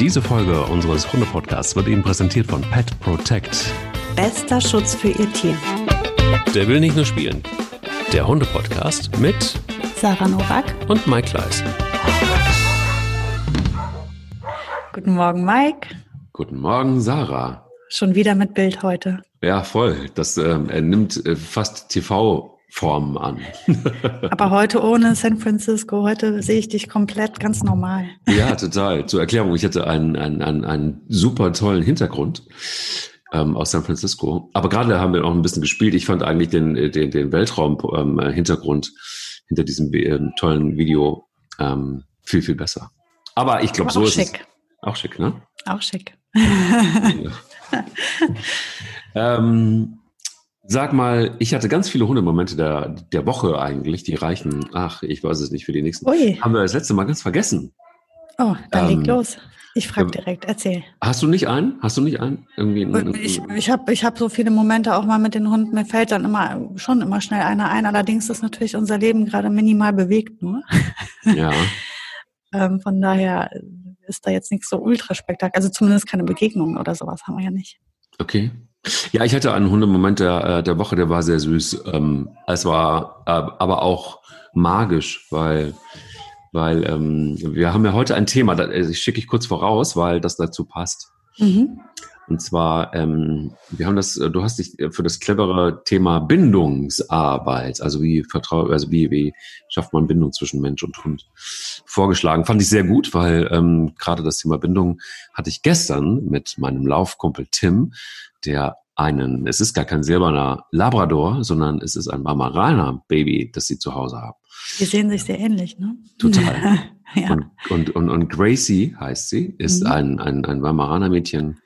Diese Folge unseres Hunde-Podcasts wird Ihnen präsentiert von Pet Protect. Bester Schutz für Ihr Tier. Der will nicht nur spielen. Der Hunde-Podcast mit Sarah Nowak und Mike Kleiss. Guten Morgen, Mike. Guten Morgen, Sarah. Schon wieder mit Bild heute. Ja, voll. Das ähm, er nimmt äh, fast TV-Formen an. Aber heute ohne San Francisco. Heute sehe ich dich komplett ganz normal. ja, total. Zur Erklärung, ich hatte einen, einen, einen, einen super tollen Hintergrund ähm, aus San Francisco. Aber gerade haben wir auch ein bisschen gespielt. Ich fand eigentlich den, den, den Weltraum-Hintergrund ähm, hinter diesem äh, tollen Video ähm, viel, viel besser. Aber ich glaube, so ist schick. es. Auch schick, ne? Auch schick. ähm, sag mal, ich hatte ganz viele Hundemomente der, der Woche eigentlich, die reichen, ach, ich weiß es nicht, für die nächsten. Ui. Haben wir das letzte Mal ganz vergessen. Oh, dann Ähm, leg los. Ich frage direkt, erzähl. Hast du nicht einen? Hast du nicht einen? Irgendwie einen, Ich, ich habe ich hab so viele Momente auch mal mit den Hunden. Mir fällt dann immer schon immer schnell einer ein. Allerdings ist natürlich unser Leben gerade minimal bewegt nur. ja. Ähm, von daher ist da jetzt nichts so ultra spektakulär. Also zumindest keine Begegnungen oder sowas haben wir ja nicht. Okay. Ja, ich hatte einen Hundemoment der, äh, der Woche, der war sehr süß. Ähm, es war äh, aber auch magisch, weil, weil ähm, wir haben ja heute ein Thema, das schicke ich kurz voraus, weil das dazu passt. Mhm. Und zwar, ähm, wir haben das, äh, du hast dich für das clevere Thema Bindungsarbeit, also wie vertrau, also wie, wie schafft man Bindung zwischen Mensch und Hund, vorgeschlagen. Fand ich sehr gut, weil ähm, gerade das Thema Bindung hatte ich gestern mit meinem Laufkumpel Tim, der einen, es ist gar kein silberner Labrador, sondern es ist ein Weimaraner Baby, das sie zu Hause haben. Die sehen sich sehr ähnlich, ne? Total. ja. Und, und, und, und Gracie heißt sie, ist Mhm. ein, ein, ein Weimaraner Mädchen,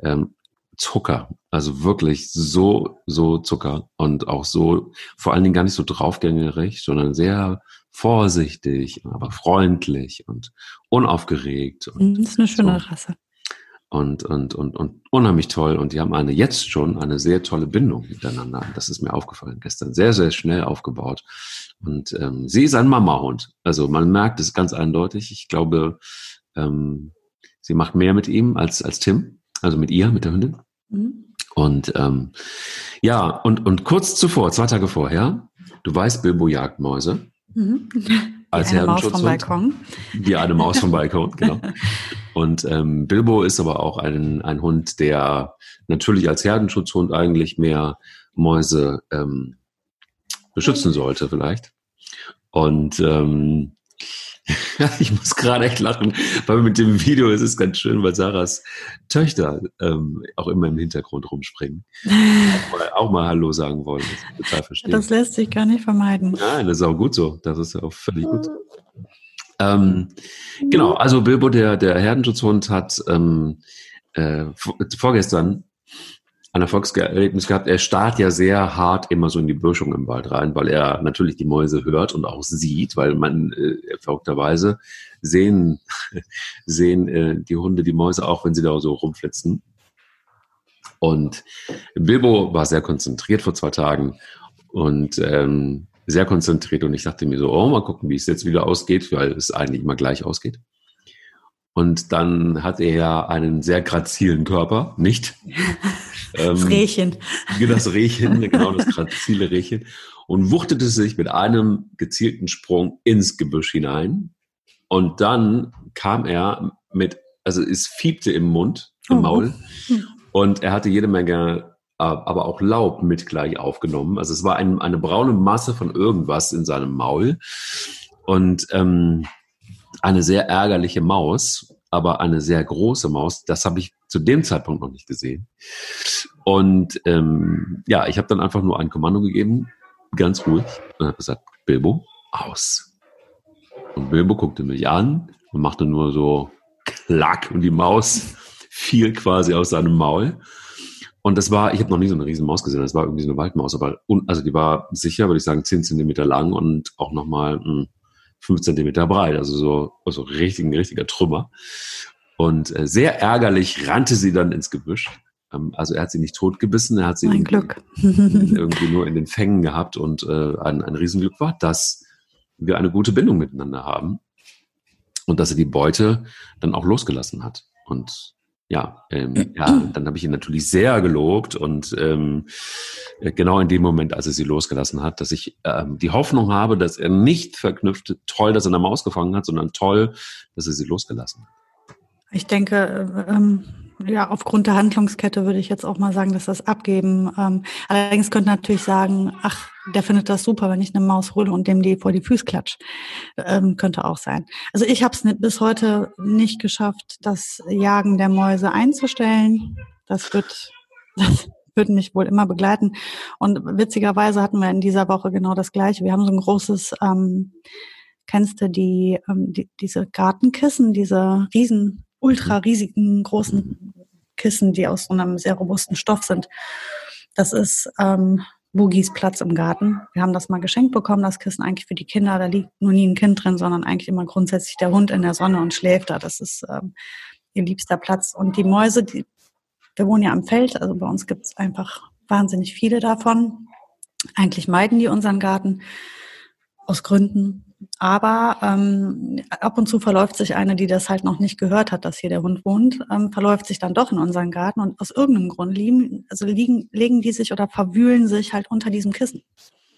ähm, Zucker. Also wirklich so, so Zucker und auch so, vor allen Dingen gar nicht so draufgängerig, sondern sehr vorsichtig, aber freundlich und unaufgeregt und, Mhm, Das ist eine schöne So. Rasse. und, und, und, und unheimlich toll. Und die haben eine jetzt schon eine sehr tolle Bindung miteinander. Das ist mir aufgefallen gestern. Sehr, sehr schnell aufgebaut. Und ähm, sie ist ein Mamahund. Also man merkt es ganz eindeutig. Ich glaube, ähm, sie macht mehr mit ihm als, als Tim. Also mit ihr, mit der Hündin. Mhm. Und ähm, ja, und, und kurz zuvor, zwei Tage vorher, du weißt, Bilbo jagt Mäuse. Mhm. Als Wie eine Maus vom. Balkon. Wie eine Maus vom Balkon, genau. Und ähm, Bilbo ist aber auch ein, ein Hund, der natürlich als Herdenschutzhund eigentlich mehr Mäuse ähm, beschützen sollte, vielleicht. Und ähm, ich muss gerade echt lachen, weil mit dem Video ist es ganz schön, weil Sarahs Töchter ähm, auch immer im Hintergrund rumspringen. Auch mal, auch mal Hallo sagen wollen. Das total verstehen. Das lässt sich gar nicht vermeiden. Nein, das ist auch gut so. Das ist auch völlig gut. Ähm, genau, also Bilbo, der, der Herdenschutzhund, hat ähm, äh, vor- vorgestern ein Erfolgserlebnis gehabt. Er starrt ja sehr hart immer so in die Böschung im Wald rein, weil er natürlich die Mäuse hört und auch sieht, weil man äh, verrückterweise sehen, sehen äh, die Hunde die Mäuse auch, wenn sie da so rumflitzen. Und Bilbo war sehr konzentriert vor zwei Tagen und ähm, sehr konzentriert und ich dachte mir so, oh, mal gucken, wie es jetzt wieder ausgeht, weil es eigentlich immer gleich ausgeht. Und dann hat er ja einen sehr grazilen Körper, nicht? Das Ähm, Rehchen. das Rehchen, genau das grazile Rehchen, und wuchtete sich mit einem gezielten Sprung ins Gebüsch hinein. Und dann kam er mit, also es fiebte im Mund, im Oh. Maul, Hm. und er hatte jede Menge, äh, aber auch Laub mit gleich aufgenommen. Also es war ein, eine braune Masse von irgendwas in seinem Maul. Und ähm, eine sehr ärgerliche Maus, aber eine sehr große Maus, das habe ich zu dem Zeitpunkt noch nicht gesehen. Und ähm, ja, ich habe dann einfach nur ein Kommando gegeben, ganz ruhig, und habe gesagt, Bilbo, aus. Und Bilbo guckte mich an und machte nur so klack und die Maus fiel quasi aus seinem Maul. Und das war, ich habe noch nie so eine riesen Maus gesehen, das war irgendwie so eine Waldmaus, aber also die war sicher, würde ich sagen, 10 Zentimeter lang und auch nochmal 5 Zentimeter breit, also so also richtig, ein richtiger Trümmer. Und äh, sehr ärgerlich rannte sie dann ins Gebüsch. Ähm, also er hat sie nicht totgebissen, er hat sie irgendwie- Glück. irgendwie nur in den Fängen gehabt und äh, ein, ein Riesenglück war, dass wir eine gute Bindung miteinander haben und dass er die Beute dann auch losgelassen hat. Und ja, ähm, ja, dann habe ich ihn natürlich sehr gelobt und ähm, genau in dem Moment, als er sie losgelassen hat, dass ich ähm, die Hoffnung habe, dass er nicht verknüpft, toll, dass er eine Maus gefangen hat, sondern toll, dass er sie losgelassen hat. Ich denke, äh, ähm, ja, aufgrund der Handlungskette würde ich jetzt auch mal sagen, dass das abgeben. Ähm, allerdings könnte natürlich sagen, ach, der findet das super, wenn ich eine Maus hole und dem die vor die Füße klatsch. Ähm, könnte auch sein. Also ich habe es bis heute nicht geschafft, das Jagen der Mäuse einzustellen. Das wird, das wird mich wohl immer begleiten. Und witzigerweise hatten wir in dieser Woche genau das Gleiche. Wir haben so ein großes, ähm, kennst du die, ähm, die diese Gartenkissen, diese riesen ultra riesigen großen Kissen, die aus so einem sehr robusten Stoff sind. Das ist ähm, Boogies Platz im Garten. Wir haben das mal geschenkt bekommen, das Kissen eigentlich für die Kinder. Da liegt nur nie ein Kind drin, sondern eigentlich immer grundsätzlich der Hund in der Sonne und schläft da. Das ist ähm, ihr liebster Platz. Und die Mäuse, die, wir wohnen ja am Feld, also bei uns gibt es einfach wahnsinnig viele davon. Eigentlich meiden die unseren Garten aus Gründen. Aber ähm, ab und zu verläuft sich eine, die das halt noch nicht gehört hat, dass hier der Hund wohnt, ähm, verläuft sich dann doch in unseren Garten und aus irgendeinem Grund liegen, also liegen, legen die sich oder verwühlen sich halt unter diesem Kissen.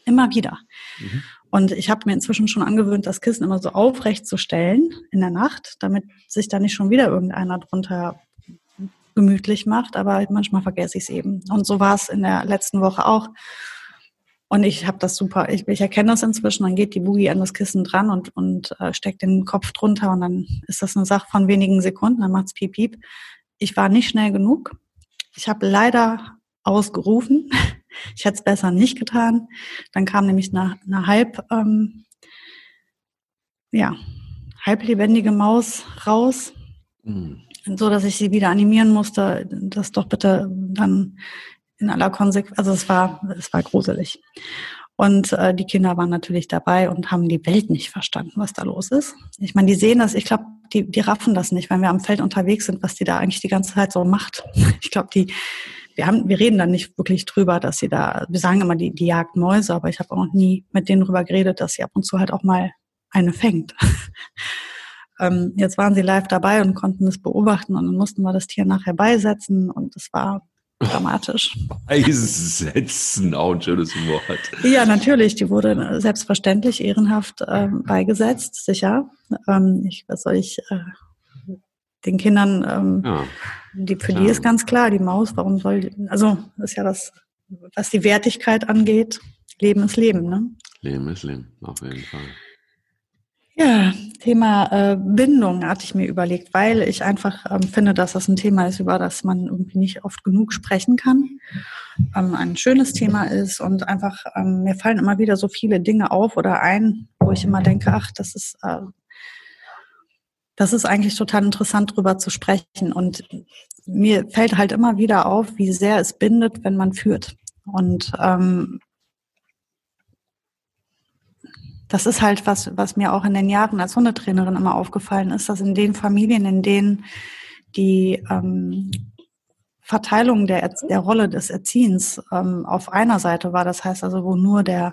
Immer wieder. Mhm. Und ich habe mir inzwischen schon angewöhnt, das Kissen immer so aufrecht zu stellen in der Nacht, damit sich da nicht schon wieder irgendeiner drunter gemütlich macht. Aber manchmal vergesse ich es eben. Und so war es in der letzten Woche auch. Und ich habe das super, ich, ich erkenne das inzwischen, dann geht die Boogie an das Kissen dran und, und äh, steckt den Kopf drunter und dann ist das eine Sache von wenigen Sekunden, dann macht's piep piep. Ich war nicht schnell genug. Ich habe leider ausgerufen. Ich hätte es besser nicht getan. Dann kam nämlich eine, eine halb, ähm, ja, halblebendige Maus raus, mhm. so dass ich sie wieder animieren musste, das doch bitte dann in aller Konsequenz, also es war, es war gruselig. Und äh, die Kinder waren natürlich dabei und haben die Welt nicht verstanden, was da los ist. Ich meine, die sehen das, ich glaube, die, die raffen das nicht, wenn wir am Feld unterwegs sind, was die da eigentlich die ganze Zeit so macht. Ich glaube, die, wir haben, wir reden dann nicht wirklich drüber, dass sie da, wir sagen immer, die, die jagt Mäuse, aber ich habe auch noch nie mit denen drüber geredet, dass sie ab und zu halt auch mal eine fängt. ähm, jetzt waren sie live dabei und konnten es beobachten und dann mussten wir das Tier nachher beisetzen und es war dramatisch. Beisetzen, auch ein schönes Wort. Ja, natürlich. Die wurde selbstverständlich ehrenhaft ähm, beigesetzt, sicher. Ähm, ich, was soll ich äh, den Kindern, ähm, ja, die, für klar. die ist ganz klar, die Maus, warum soll die, also das ist ja das, was die Wertigkeit angeht, Leben ist Leben, ne? Leben ist Leben, auf jeden Fall. Ja, Thema äh, Bindung hatte ich mir überlegt, weil ich einfach ähm, finde, dass das ein Thema ist, über das man irgendwie nicht oft genug sprechen kann. Ähm, ein schönes Thema ist und einfach ähm, mir fallen immer wieder so viele Dinge auf oder ein, wo ich immer denke, ach, das ist äh, das ist eigentlich total interessant, drüber zu sprechen. Und mir fällt halt immer wieder auf, wie sehr es bindet, wenn man führt. Und ähm, das ist halt was, was mir auch in den Jahren als Hundetrainerin immer aufgefallen ist, dass in den Familien, in denen die ähm, Verteilung der, der Rolle des Erziehens ähm, auf einer Seite war, das heißt also, wo nur der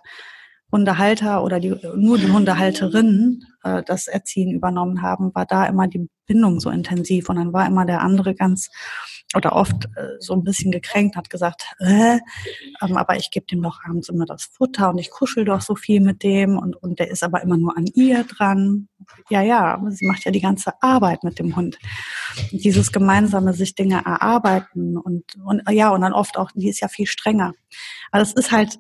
Hundehalter oder die, nur die Hundehalterinnen äh, das Erziehen übernommen haben, war da immer die Bindung so intensiv und dann war immer der andere ganz oder oft äh, so ein bisschen gekränkt, hat gesagt, äh, ähm, aber ich gebe dem doch abends immer das Futter und ich kuschel doch so viel mit dem und, und der ist aber immer nur an ihr dran. Ja, ja, sie macht ja die ganze Arbeit mit dem Hund. Und dieses gemeinsame sich Dinge erarbeiten und, und ja, und dann oft auch, die ist ja viel strenger. Aber es ist halt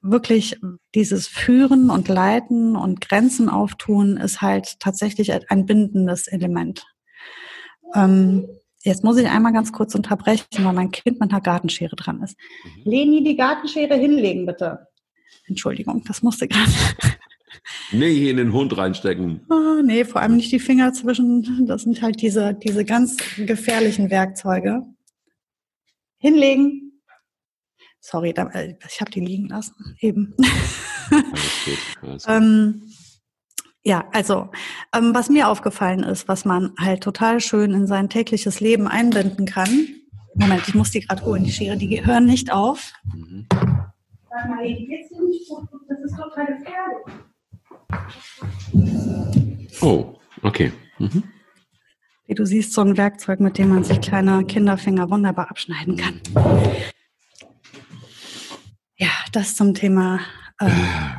wirklich dieses Führen und Leiten und Grenzen auftun ist halt tatsächlich ein bindendes Element. Ähm, jetzt muss ich einmal ganz kurz unterbrechen, weil mein Kind mit einer Gartenschere dran ist. Mhm. Leni, die Gartenschere hinlegen, bitte. Entschuldigung, das musste gerade. Nee, hier in den Hund reinstecken. Oh, nee, vor allem nicht die Finger zwischen. Das sind halt diese, diese ganz gefährlichen Werkzeuge. Hinlegen. Sorry, da, äh, ich habe die liegen lassen, eben. Alles gut, alles gut. ähm, ja, also ähm, was mir aufgefallen ist, was man halt total schön in sein tägliches Leben einbinden kann. Moment, ich muss die gerade holen, die Schere, die hören nicht auf. Mhm. Sag mal, die geht's dir nicht gut? Das ist total gefährlich. Oh, okay. Mhm. wie du siehst, so ein Werkzeug, mit dem man sich kleine Kinderfinger wunderbar abschneiden kann. Ja, das zum Thema äh,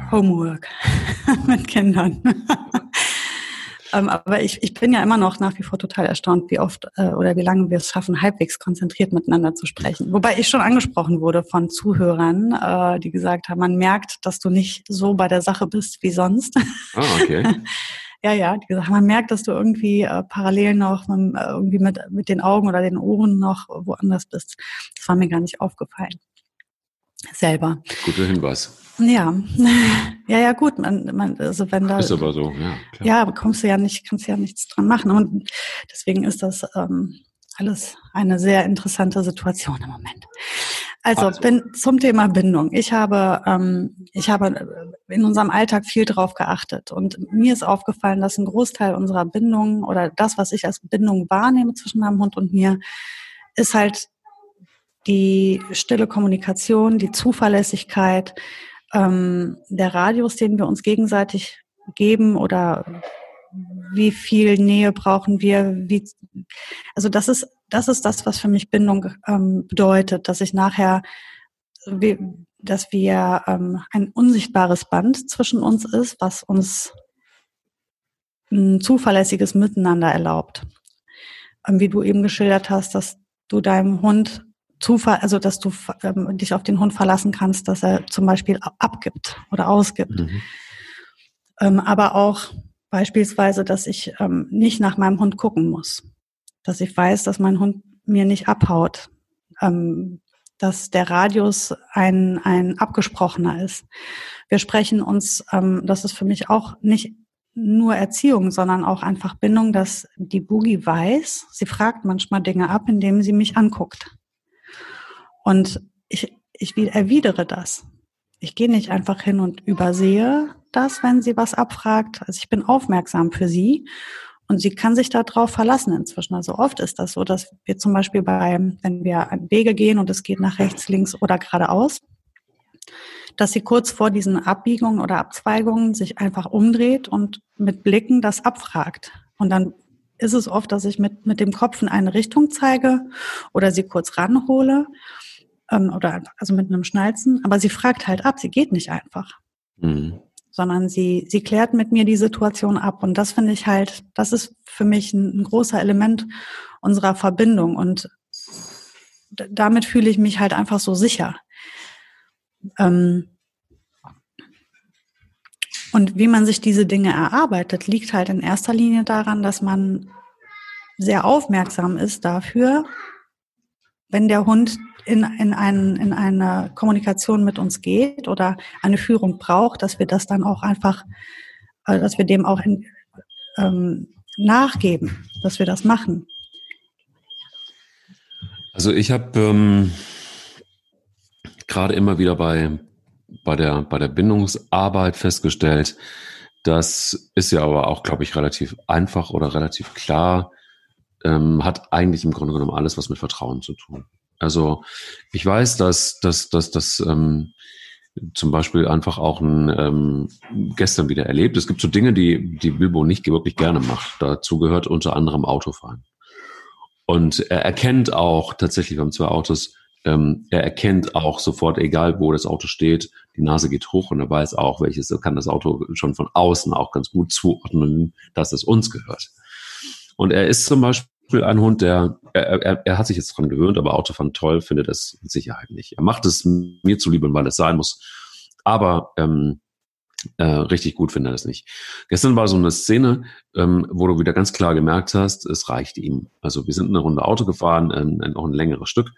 Homework mit Kindern. ähm, aber ich, ich bin ja immer noch nach wie vor total erstaunt, wie oft äh, oder wie lange wir es schaffen, halbwegs konzentriert miteinander zu sprechen. Wobei ich schon angesprochen wurde von Zuhörern, äh, die gesagt haben, man merkt, dass du nicht so bei der Sache bist wie sonst. Ah, okay. ja, ja, die gesagt haben, man merkt, dass du irgendwie äh, parallel noch äh, irgendwie mit, mit den Augen oder den Ohren noch woanders bist. Das war mir gar nicht aufgefallen selber. Guter Hinweis. Ja, ja, ja, gut. Man, man, also wenn da ist aber so, ja. Klar. Ja, kommst du ja nicht, kannst ja nichts dran machen. Und deswegen ist das ähm, alles eine sehr interessante Situation im Moment. Also, also. Bin, zum Thema Bindung. Ich habe, ähm, ich habe in unserem Alltag viel drauf geachtet und mir ist aufgefallen, dass ein Großteil unserer Bindung oder das, was ich als Bindung wahrnehme zwischen meinem Hund und mir, ist halt die stille Kommunikation, die Zuverlässigkeit, ähm, der Radius, den wir uns gegenseitig geben oder wie viel Nähe brauchen wir, wie, also das ist, das ist das, was für mich Bindung ähm, bedeutet, dass ich nachher, wie, dass wir ähm, ein unsichtbares Band zwischen uns ist, was uns ein zuverlässiges Miteinander erlaubt. Ähm, wie du eben geschildert hast, dass du deinem Hund Zufall, also dass du ähm, dich auf den Hund verlassen kannst, dass er zum Beispiel abgibt oder ausgibt. Mhm. Ähm, aber auch beispielsweise, dass ich ähm, nicht nach meinem Hund gucken muss. Dass ich weiß, dass mein Hund mir nicht abhaut. Ähm, dass der Radius ein, ein abgesprochener ist. Wir sprechen uns, ähm, das ist für mich auch nicht nur Erziehung, sondern auch einfach Bindung, dass die Boogie weiß, sie fragt manchmal Dinge ab, indem sie mich anguckt. Und ich, ich erwidere das. Ich gehe nicht einfach hin und übersehe das, wenn sie was abfragt. Also ich bin aufmerksam für sie und sie kann sich darauf verlassen inzwischen. Also oft ist das so, dass wir zum Beispiel bei, wenn wir an Wege gehen und es geht nach rechts, links oder geradeaus, dass sie kurz vor diesen Abbiegungen oder Abzweigungen sich einfach umdreht und mit Blicken das abfragt. Und dann ist es oft, dass ich mit, mit dem Kopf in eine Richtung zeige oder sie kurz ranhole ähm, oder also mit einem Schnalzen, aber sie fragt halt ab, sie geht nicht einfach. Mhm. Sondern sie, sie klärt mit mir die Situation ab. Und das finde ich halt, das ist für mich ein, ein großer Element unserer Verbindung. Und damit fühle ich mich halt einfach so sicher. Ähm, und wie man sich diese Dinge erarbeitet, liegt halt in erster Linie daran, dass man sehr aufmerksam ist dafür, wenn der Hund in, in, ein, in eine Kommunikation mit uns geht oder eine Führung braucht, dass wir das dann auch einfach, äh, dass wir dem auch in, ähm, nachgeben, dass wir das machen. Also ich habe ähm, gerade immer wieder bei, bei, der, bei der Bindungsarbeit festgestellt, das ist ja aber auch, glaube ich, relativ einfach oder relativ klar, ähm, hat eigentlich im Grunde genommen alles was mit Vertrauen zu tun. Also ich weiß, dass dass dass dass ähm, zum Beispiel einfach auch ein ähm, gestern wieder erlebt. Es gibt so Dinge, die die Bilbo nicht wirklich gerne macht. Dazu gehört unter anderem Autofahren. Und er erkennt auch tatsächlich, wir haben zwei Autos, ähm, er erkennt auch sofort, egal wo das Auto steht, die Nase geht hoch und er weiß auch, welches, er kann das Auto schon von außen auch ganz gut zuordnen, dass es uns gehört. Und er ist zum Beispiel ein Hund, der, er, er, er hat sich jetzt dran gewöhnt, aber Autofahren toll findet es mit Sicherheit nicht. Er macht es mir zuliebe, weil es sein muss. Aber ähm, äh, richtig gut findet er es nicht. Gestern war so eine Szene, ähm, wo du wieder ganz klar gemerkt hast, es reicht ihm. Also wir sind eine Runde Auto gefahren, ähm, noch ein längeres Stück.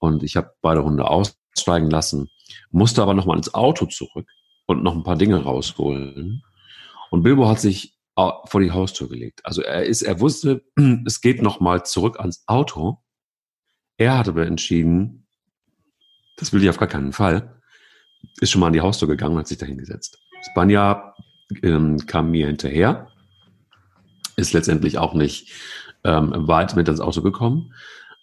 Und ich habe beide Hunde aussteigen lassen, musste aber nochmal ins Auto zurück und noch ein paar Dinge rausholen. Und Bilbo hat sich vor die Haustür gelegt. Also er ist, er wusste, es geht noch mal zurück ans Auto. Er hat aber entschieden, das will ich auf gar keinen Fall. Ist schon mal an die Haustür gegangen und hat sich da hingesetzt. Spanja ähm, kam mir hinterher, ist letztendlich auch nicht ähm, weit mit ins Auto gekommen.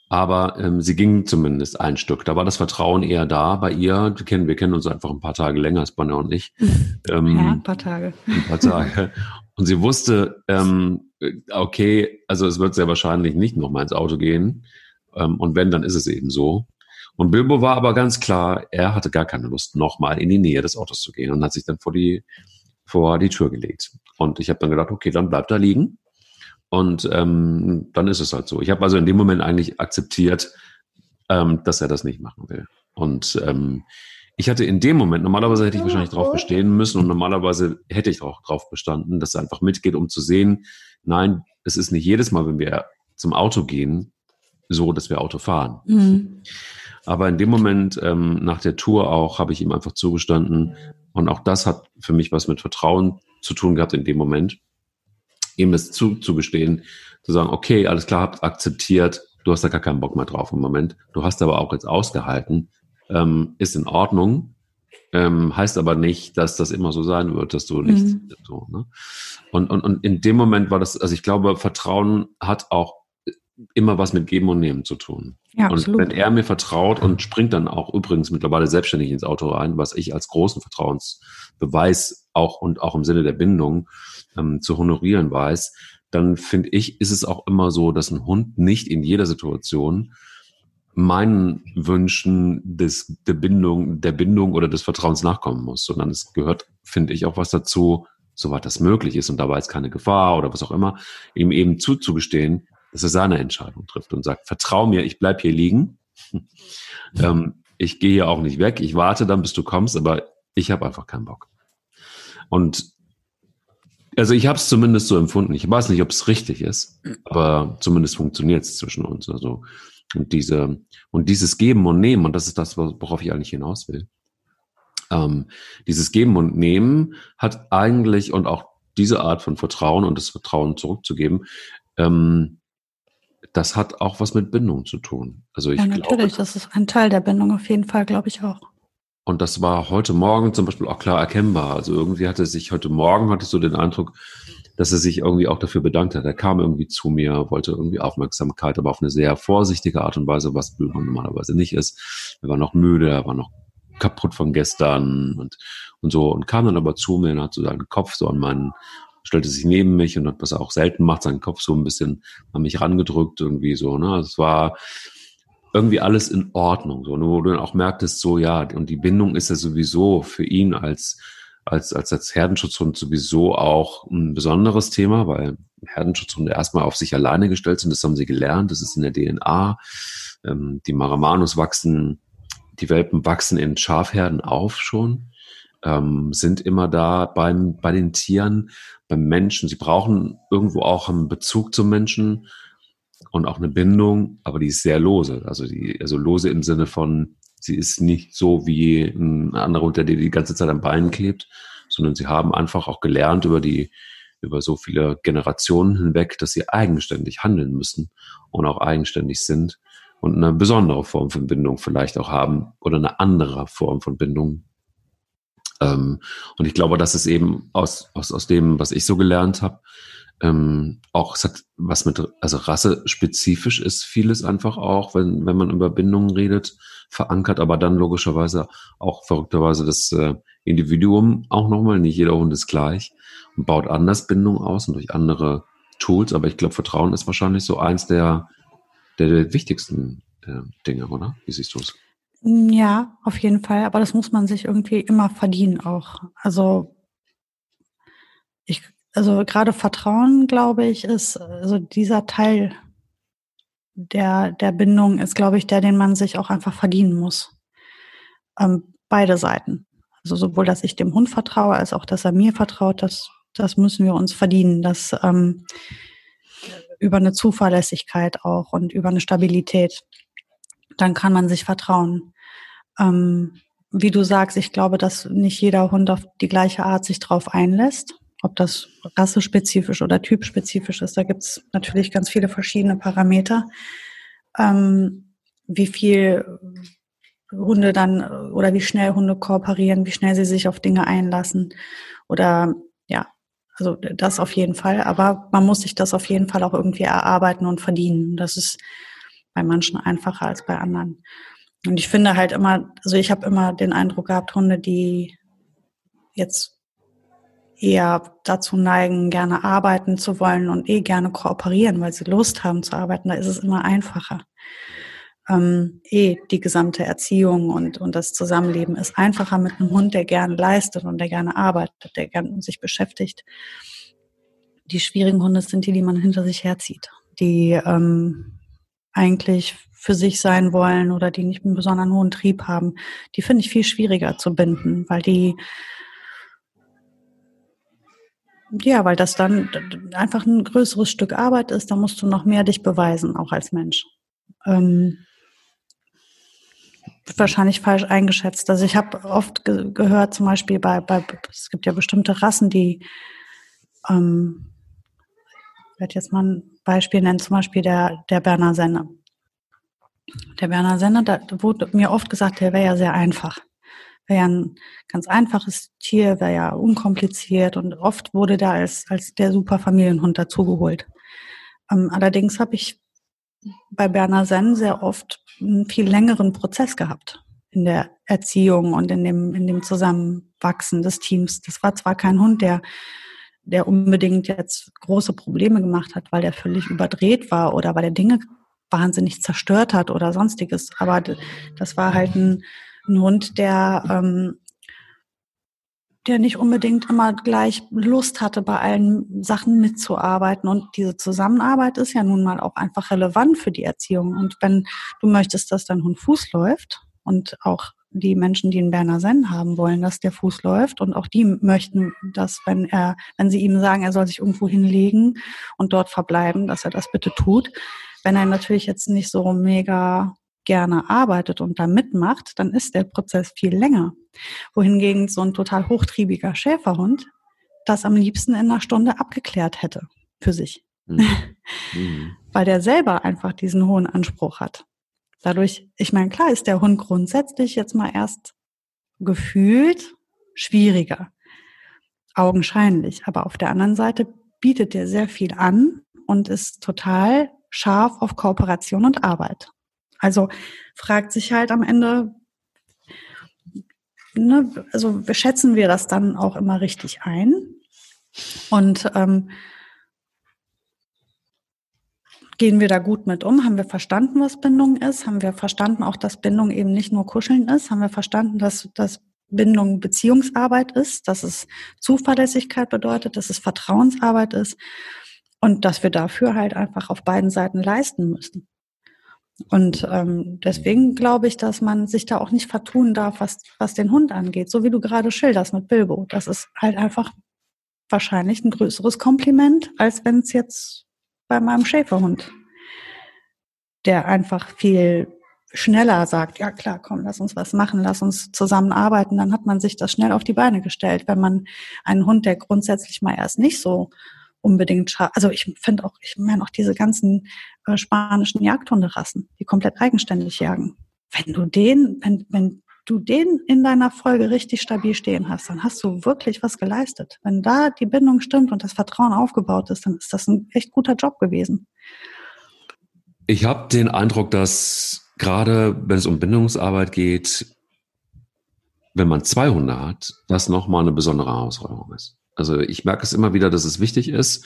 Aber ähm, sie ging zumindest ein Stück. Da war das Vertrauen eher da bei ihr. Wir kennen, wir kennen uns einfach ein paar Tage länger Bonner und ich. Ähm, ja, ein paar Tage. Ein paar Tage. Und sie wusste, ähm, okay, also es wird sehr wahrscheinlich nicht nochmal ins Auto gehen. Ähm, und wenn, dann ist es eben so. Und Bilbo war aber ganz klar, er hatte gar keine Lust, nochmal in die Nähe des Autos zu gehen und hat sich dann vor die, vor die Tür gelegt. Und ich habe dann gedacht, okay, dann bleibt da liegen. Und ähm, dann ist es halt so. Ich habe also in dem Moment eigentlich akzeptiert, ähm, dass er das nicht machen will. Und ähm, ich hatte in dem Moment, normalerweise hätte ich wahrscheinlich drauf bestehen müssen und normalerweise hätte ich auch drauf bestanden, dass er einfach mitgeht, um zu sehen, nein, es ist nicht jedes Mal, wenn wir zum Auto gehen, so, dass wir Auto fahren. Mhm. Aber in dem Moment, ähm, nach der Tour auch, habe ich ihm einfach zugestanden. Und auch das hat für mich was mit Vertrauen zu tun gehabt in dem Moment ihm das zuzugestehen, zu sagen, okay, alles klar, habt akzeptiert, du hast da gar keinen Bock mehr drauf im Moment, du hast aber auch jetzt ausgehalten, ähm, ist in Ordnung, ähm, heißt aber nicht, dass das immer so sein wird, dass du nicht mhm. so. Ne? Und, und, und in dem Moment war das, also ich glaube, Vertrauen hat auch immer was mit Geben und Nehmen zu tun. Ja, und absolut. wenn er mir vertraut und springt dann auch übrigens mittlerweile selbstständig ins Auto rein, was ich als großen Vertrauensbeweis auch und auch im Sinne der Bindung ähm, zu honorieren weiß, dann finde ich, ist es auch immer so, dass ein Hund nicht in jeder Situation meinen Wünschen des, der Bindung, der Bindung oder des Vertrauens nachkommen muss, sondern es gehört, finde ich, auch was dazu, soweit das möglich ist und dabei ist keine Gefahr oder was auch immer, ihm eben zuzugestehen, dass er seine Entscheidung trifft und sagt, vertrau mir, ich bleib hier liegen. ähm, ich gehe hier auch nicht weg, ich warte dann, bis du kommst, aber ich habe einfach keinen Bock. Und also ich habe es zumindest so empfunden. Ich weiß nicht, ob es richtig ist, aber zumindest funktioniert es zwischen uns. Also und diese und dieses Geben und Nehmen und das ist das, worauf ich eigentlich hinaus will. Ähm, dieses Geben und Nehmen hat eigentlich und auch diese Art von Vertrauen und das Vertrauen zurückzugeben, ähm, das hat auch was mit Bindung zu tun. Also ich ja, natürlich, glaube, das ist ein Teil der Bindung auf jeden Fall, glaube ich auch. Und das war heute Morgen zum Beispiel auch klar erkennbar. Also irgendwie hatte sich heute Morgen, hatte ich so den Eindruck, dass er sich irgendwie auch dafür bedankt hat. Er kam irgendwie zu mir, wollte irgendwie Aufmerksamkeit, aber auf eine sehr vorsichtige Art und Weise, was Böhmer normalerweise nicht ist. Er war noch müde, er war noch kaputt von gestern und, und so und kam dann aber zu mir und hat so seinen Kopf so an meinen, stellte sich neben mich und hat, was er auch selten macht, seinen Kopf so ein bisschen an mich rangedrückt irgendwie so, ne. Also es war, irgendwie alles in Ordnung. So, wo du dann auch merktest, so ja, und die Bindung ist ja sowieso für ihn als als als als Herdenschutzhund sowieso auch ein besonderes Thema, weil Herdenschutzhunde erstmal auf sich alleine gestellt sind. Das haben sie gelernt. Das ist in der DNA. Ähm, die Maramanus wachsen, die Welpen wachsen in Schafherden auf schon, ähm, sind immer da beim bei den Tieren, beim Menschen. Sie brauchen irgendwo auch einen Bezug zum Menschen und auch eine Bindung, aber die ist sehr lose. Also die, also lose im Sinne von, sie ist nicht so wie ein anderer Hund, der die ganze Zeit am Bein klebt, sondern sie haben einfach auch gelernt über die, über so viele Generationen hinweg, dass sie eigenständig handeln müssen und auch eigenständig sind und eine besondere Form von Bindung vielleicht auch haben oder eine andere Form von Bindung. Ähm, und ich glaube, das ist eben aus, aus, aus dem, was ich so gelernt habe, ähm, auch es hat was mit, also rassespezifisch ist vieles einfach auch, wenn, wenn man über Bindungen redet, verankert, aber dann logischerweise auch verrückterweise das äh, Individuum auch nochmal, nicht jeder Hund ist gleich und baut anders Bindungen aus und durch andere Tools, aber ich glaube, Vertrauen ist wahrscheinlich so eins der, der, der wichtigsten äh, Dinge, oder? Wie siehst du es? Ja, auf jeden Fall, aber das muss man sich irgendwie immer verdienen auch. Also ich also gerade Vertrauen, glaube ich, ist also dieser Teil der, der Bindung ist, glaube ich, der, den man sich auch einfach verdienen muss. Ähm, beide Seiten. Also sowohl, dass ich dem Hund vertraue, als auch, dass er mir vertraut, das, das müssen wir uns verdienen. Das ähm, über eine Zuverlässigkeit auch und über eine Stabilität. Dann kann man sich vertrauen. Ähm, wie du sagst, ich glaube, dass nicht jeder Hund auf die gleiche Art sich drauf einlässt ob das rassespezifisch oder typspezifisch ist. Da gibt es natürlich ganz viele verschiedene Parameter. Ähm, wie viel Hunde dann oder wie schnell Hunde kooperieren, wie schnell sie sich auf Dinge einlassen oder ja, also das auf jeden Fall. Aber man muss sich das auf jeden Fall auch irgendwie erarbeiten und verdienen. Das ist Bei manchen einfacher als bei anderen. Und ich finde halt immer, also ich habe immer den Eindruck gehabt, Hunde, die jetzt eher dazu neigen, gerne arbeiten zu wollen und eh gerne kooperieren, weil sie Lust haben zu arbeiten, da ist es immer einfacher. Ähm, eh die gesamte Erziehung und, und das Zusammenleben ist einfacher mit einem Hund, der gerne leistet und der gerne arbeitet, der gerne sich beschäftigt. Die schwierigen Hunde sind die, die man hinter sich herzieht, die ähm, eigentlich für sich sein wollen oder die nicht einen besonderen hohen Trieb haben. Die finde ich viel schwieriger zu binden, weil die ja, weil das dann einfach ein größeres Stück Arbeit ist, da musst du noch mehr dich beweisen, auch als Mensch. Ähm, wahrscheinlich falsch eingeschätzt. Also ich habe oft ge gehört, zum Beispiel bei, bei, es gibt ja bestimmte Rassen, die, ähm, ich werde jetzt mal ein Beispiel nennen, zum Beispiel der, der Berner Senne. Der Berner Senne, da wurde mir oft gesagt, der wäre ja sehr einfach wäre ja ein ganz einfaches Tier, wäre ja unkompliziert und oft wurde da als, als der super Familienhund dazugeholt. Ähm, allerdings habe ich bei Berner Senn sehr oft einen viel längeren Prozess gehabt in der Erziehung und in dem, in dem Zusammenwachsen des Teams. Das war zwar kein Hund, der, der unbedingt jetzt große Probleme gemacht hat, weil der völlig überdreht war oder weil er Dinge wahnsinnig zerstört hat oder sonstiges, aber das war halt ein, ein Hund, der, ähm, der nicht unbedingt immer gleich Lust hatte, bei allen Sachen mitzuarbeiten. Und diese Zusammenarbeit ist ja nun mal auch einfach relevant für die Erziehung. Und wenn du möchtest, dass dein Hund Fuß läuft und auch die Menschen, die einen Berner Senn haben wollen, dass der Fuß läuft und auch die möchten, dass wenn er, wenn sie ihm sagen, er soll sich irgendwo hinlegen und dort verbleiben, dass er das bitte tut. Wenn er natürlich jetzt nicht so mega gerne arbeitet und da mitmacht, dann ist der Prozess viel länger. Wohingegen so ein total hochtriebiger Schäferhund das am liebsten in einer Stunde abgeklärt hätte für sich. Mhm. Mhm. Weil der selber einfach diesen hohen Anspruch hat. Dadurch, ich meine, klar ist der Hund grundsätzlich jetzt mal erst gefühlt schwieriger. Augenscheinlich. Aber auf der anderen Seite bietet der sehr viel an und ist total scharf auf Kooperation und Arbeit. Also fragt sich halt am Ende, ne, also schätzen wir das dann auch immer richtig ein? Und ähm, gehen wir da gut mit um? Haben wir verstanden, was Bindung ist? Haben wir verstanden auch, dass Bindung eben nicht nur Kuscheln ist? Haben wir verstanden, dass, dass Bindung Beziehungsarbeit ist, dass es Zuverlässigkeit bedeutet, dass es Vertrauensarbeit ist und dass wir dafür halt einfach auf beiden Seiten leisten müssen? Und ähm, deswegen glaube ich, dass man sich da auch nicht vertun darf, was, was den Hund angeht. So wie du gerade schilderst mit Bilbo. Das ist halt einfach wahrscheinlich ein größeres Kompliment, als wenn es jetzt bei meinem Schäferhund, der einfach viel schneller sagt, ja klar, komm, lass uns was machen, lass uns zusammenarbeiten, dann hat man sich das schnell auf die Beine gestellt. Wenn man einen Hund, der grundsätzlich mal erst nicht so unbedingt Also ich finde auch, ich meine auch diese ganzen äh, spanischen Jagdhunderassen, die komplett eigenständig jagen. Wenn du den, wenn, wenn du den in deiner Folge richtig stabil stehen hast, dann hast du wirklich was geleistet. Wenn da die Bindung stimmt und das Vertrauen aufgebaut ist, dann ist das ein echt guter Job gewesen. Ich habe den Eindruck, dass gerade wenn es um Bindungsarbeit geht, wenn man zwei Hunde hat, das nochmal eine besondere Herausforderung ist. Also ich merke es immer wieder, dass es wichtig ist,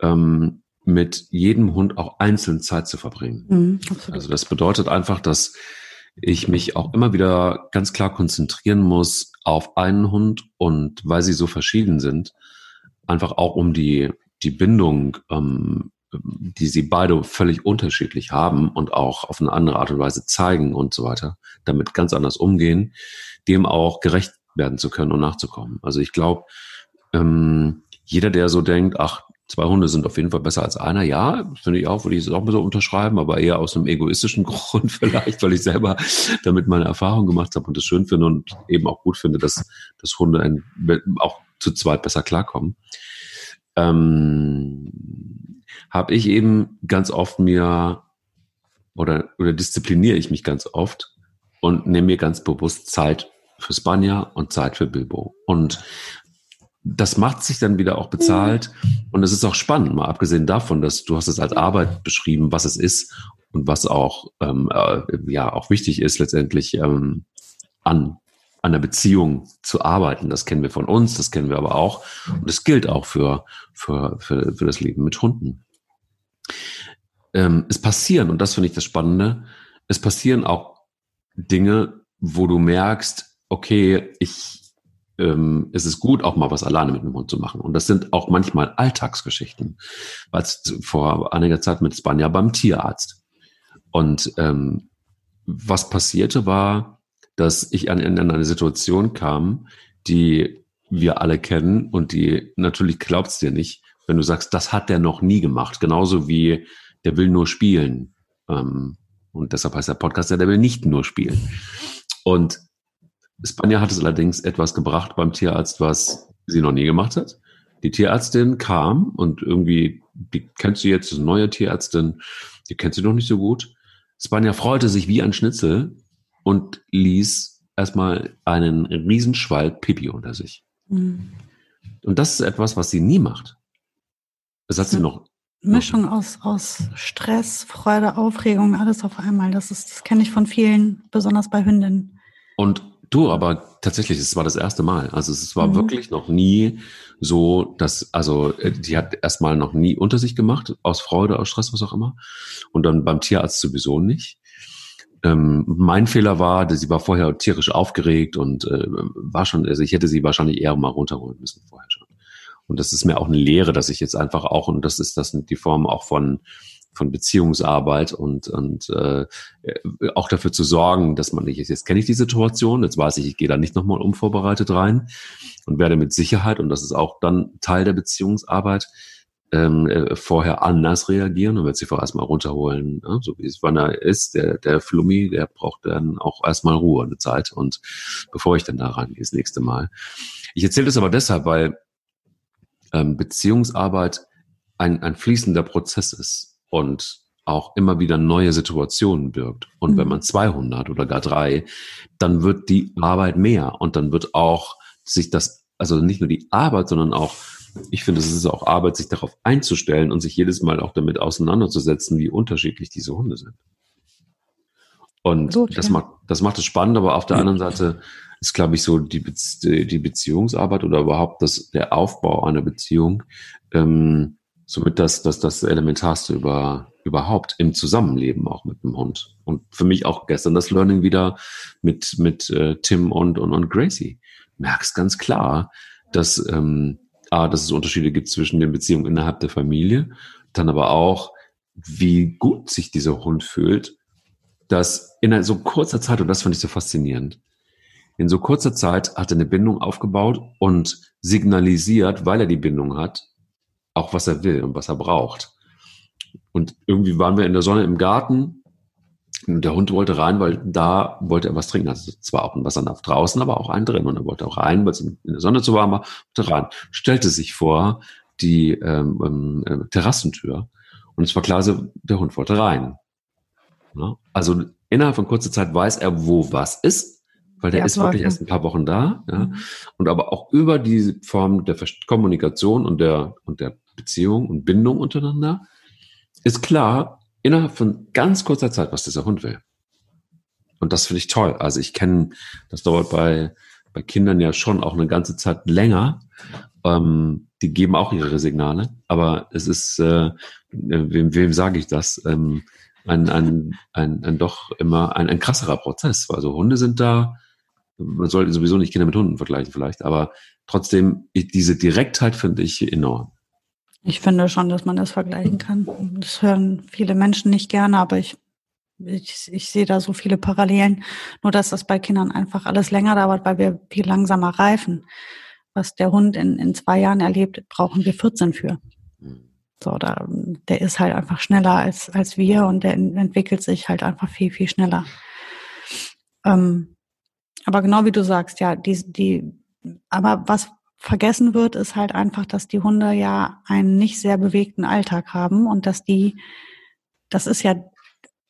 ähm, mit jedem Hund auch einzeln Zeit zu verbringen. Mhm, also das bedeutet einfach, dass ich mich auch immer wieder ganz klar konzentrieren muss auf einen Hund und weil sie so verschieden sind, einfach auch um die, die Bindung, ähm, die sie beide völlig unterschiedlich haben und auch auf eine andere Art und Weise zeigen und so weiter, damit ganz anders umgehen, dem auch gerecht werden zu können und nachzukommen. Also ich glaube, ähm, jeder, der so denkt, ach, zwei Hunde sind auf jeden Fall besser als einer, ja, finde ich auch, würde ich es auch mal so unterschreiben, aber eher aus einem egoistischen Grund vielleicht, weil ich selber damit meine Erfahrung gemacht habe und das schön finde und eben auch gut finde, dass, dass Hunde ein, auch zu zweit besser klarkommen. Ähm, habe ich eben ganz oft mir oder, oder diszipliniere ich mich ganz oft und nehme mir ganz bewusst Zeit für Spanja und Zeit für Bilbo. Und das macht sich dann wieder auch bezahlt. Und es ist auch spannend, mal abgesehen davon, dass du hast es als Arbeit beschrieben, was es ist und was auch, ähm, äh, ja, auch wichtig ist, letztendlich ähm, an an der Beziehung zu arbeiten. Das kennen wir von uns, das kennen wir aber auch. Und das gilt auch für, für, für, für das Leben mit Hunden. Ähm, es passieren, und das finde ich das Spannende, es passieren auch Dinge, wo du merkst, okay, ich, ähm, es ist gut, auch mal was alleine mit dem Hund zu machen. Und das sind auch manchmal Alltagsgeschichten. Was vor einiger Zeit mit Spanja beim Tierarzt. Und ähm, was passierte war, dass ich an, in eine Situation kam, die wir alle kennen und die natürlich glaubst dir nicht, wenn du sagst, das hat der noch nie gemacht. Genauso wie der will nur spielen. Ähm, und deshalb heißt der Podcast ja, der will nicht nur spielen. Und Spanja hat es allerdings etwas gebracht beim Tierarzt, was sie noch nie gemacht hat. Die Tierärztin kam und irgendwie, die kennst du jetzt, das ist eine neue Tierärztin, die kennt sie noch nicht so gut. Spanja freute sich wie ein Schnitzel, und ließ erstmal einen Riesenschwall Pipi unter sich. Mhm. Und das ist etwas, was sie nie macht. Das hat sie noch. Mischung aus, aus Stress, Freude, Aufregung, alles auf einmal. Das ist, das kenne ich von vielen, besonders bei Hündinnen. Und du, aber tatsächlich, es war das erste Mal. Also es war mhm. wirklich noch nie so, dass, also äh, die hat erstmal noch nie unter sich gemacht, aus Freude, aus Stress, was auch immer. Und dann beim Tierarzt sowieso nicht. Ähm, mein Fehler war, dass sie war vorher tierisch aufgeregt und äh, war schon, also ich hätte sie wahrscheinlich eher mal runterholen müssen vorher schon. Und das ist mir auch eine Lehre, dass ich jetzt einfach auch, und das ist das die Form auch von von Beziehungsarbeit und und äh, auch dafür zu sorgen, dass man nicht jetzt kenne ich die Situation, jetzt weiß ich, ich gehe da nicht nochmal unvorbereitet rein und werde mit Sicherheit und das ist auch dann Teil der Beziehungsarbeit ähm, äh, vorher anders reagieren und wird sie vorher erstmal runterholen, ja, so wie es wann er ist. Der, der Flummi, der braucht dann auch erstmal Ruhe, eine Zeit und bevor ich dann da reingehe, das nächste Mal. Ich erzähle das aber deshalb, weil ähm, Beziehungsarbeit ein, ein fließender Prozess ist und auch immer wieder neue Situationen birgt. Und mhm. wenn man 200 oder gar drei, dann wird die Arbeit mehr und dann wird auch sich das, also nicht nur die Arbeit, sondern auch ich finde, es ist auch Arbeit, sich darauf einzustellen und sich jedes Mal auch damit auseinanderzusetzen, wie unterschiedlich diese Hunde sind. Und Gut, das, ja. macht, das macht es spannend, aber auf der anderen Seite ist, glaube ich, so die, Be die Beziehungsarbeit oder überhaupt das, der Aufbau einer Beziehung ähm, somit das, das, das Elementarste über, überhaupt im Zusammenleben auch mit dem Hund. Und für mich auch gestern das Learning wieder mit, mit äh, Tim und, und, und Gracie. Merkst ganz klar, dass ähm, A, dass es Unterschiede gibt zwischen den Beziehungen innerhalb der Familie, dann aber auch, wie gut sich dieser Hund fühlt, dass in so kurzer Zeit, und das fand ich so faszinierend, in so kurzer Zeit hat er eine Bindung aufgebaut und signalisiert, weil er die Bindung hat, auch was er will und was er braucht. Und irgendwie waren wir in der Sonne im Garten der Hund wollte rein, weil da wollte er was trinken. Also zwar auch ein Wassernapf draußen, aber auch einen drin. Und er wollte auch rein, weil es in der Sonne zu warm war, wollte rein. Stellte sich vor die ähm, ähm, äh, Terrassentür. Und es war klar, so, der Hund wollte rein. Ja? Also innerhalb von kurzer Zeit weiß er, wo was ist, weil der ja, ist wirklich erst ein paar Wochen da. Ja? Mhm. Und aber auch über diese Form der Kommunikation und der, und der Beziehung und Bindung untereinander ist klar, innerhalb von ganz kurzer Zeit, was dieser Hund will. Und das finde ich toll. Also ich kenne, das dauert bei, bei Kindern ja schon auch eine ganze Zeit länger. Ähm, die geben auch ihre Signale, aber es ist, äh, wem, wem sage ich das? Ähm, ein, ein, ein, ein doch immer ein, ein krasserer Prozess. Also Hunde sind da, man sollte sowieso nicht Kinder mit Hunden vergleichen vielleicht, aber trotzdem, diese Direktheit finde ich enorm. Ich finde schon, dass man das vergleichen kann. Das hören viele Menschen nicht gerne, aber ich, ich, ich sehe da so viele Parallelen. Nur, dass das bei Kindern einfach alles länger dauert, weil wir viel langsamer reifen. Was der Hund in, in zwei Jahren erlebt, brauchen wir 14 für. So, da, der ist halt einfach schneller als, als wir und der entwickelt sich halt einfach viel, viel schneller. Ähm, aber genau wie du sagst, ja, die, die, aber was, vergessen wird, ist halt einfach, dass die Hunde ja einen nicht sehr bewegten Alltag haben und dass die, das ist ja,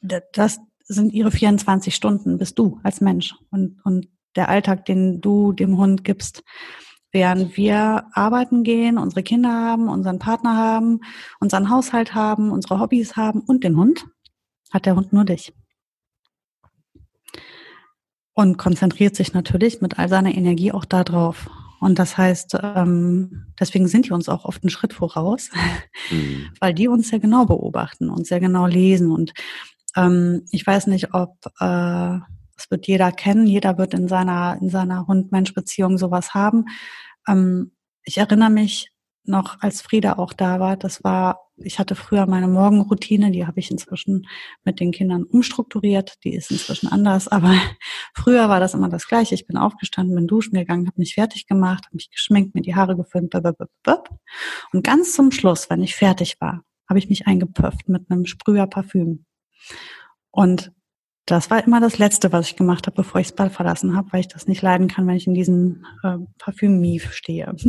das sind ihre 24 Stunden, bist du als Mensch und, und der Alltag, den du dem Hund gibst. Während wir arbeiten gehen, unsere Kinder haben, unseren Partner haben, unseren Haushalt haben, unsere Hobbys haben und den Hund, hat der Hund nur dich. Und konzentriert sich natürlich mit all seiner Energie auch darauf. Und das heißt, ähm, deswegen sind die uns auch oft einen Schritt voraus, mhm. weil die uns sehr genau beobachten und sehr genau lesen. Und ähm, ich weiß nicht, ob äh, das wird jeder kennen, jeder wird in seiner in seiner Hund-Mensch-Beziehung sowas haben. Ähm, ich erinnere mich noch, als Frieda auch da war, das war, ich hatte früher meine Morgenroutine, die habe ich inzwischen mit den Kindern umstrukturiert, die ist inzwischen anders, aber früher war das immer das Gleiche. Ich bin aufgestanden, bin duschen gegangen, habe mich fertig gemacht, habe mich geschminkt, mir die Haare geföhnt, und ganz zum Schluss, wenn ich fertig war, habe ich mich eingepöfft mit einem Sprüher Parfüm. Und das war immer das Letzte, was ich gemacht habe, bevor ich das Ball verlassen habe, weil ich das nicht leiden kann, wenn ich in diesem äh, Parfüm-Mief stehe.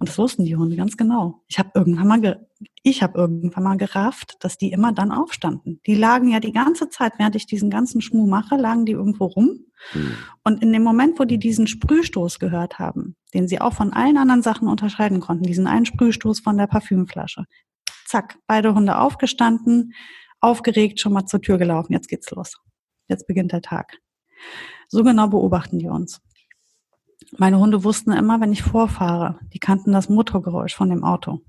und das wussten die Hunde ganz genau. Ich habe irgendwann mal, ich habe irgendwann mal gerafft, dass die immer dann aufstanden. Die lagen ja die ganze Zeit, während ich diesen ganzen Schmuh mache, lagen die irgendwo rum. Mhm. Und in dem Moment, wo die diesen Sprühstoß gehört haben, den sie auch von allen anderen Sachen unterscheiden konnten, diesen einen Sprühstoß von der Parfümflasche, zack, beide Hunde aufgestanden, aufgeregt schon mal zur Tür gelaufen. Jetzt geht's los. Jetzt beginnt der Tag. So genau beobachten die uns. Meine Hunde wussten immer, wenn ich vorfahre, die kannten das Motorgeräusch von dem Auto.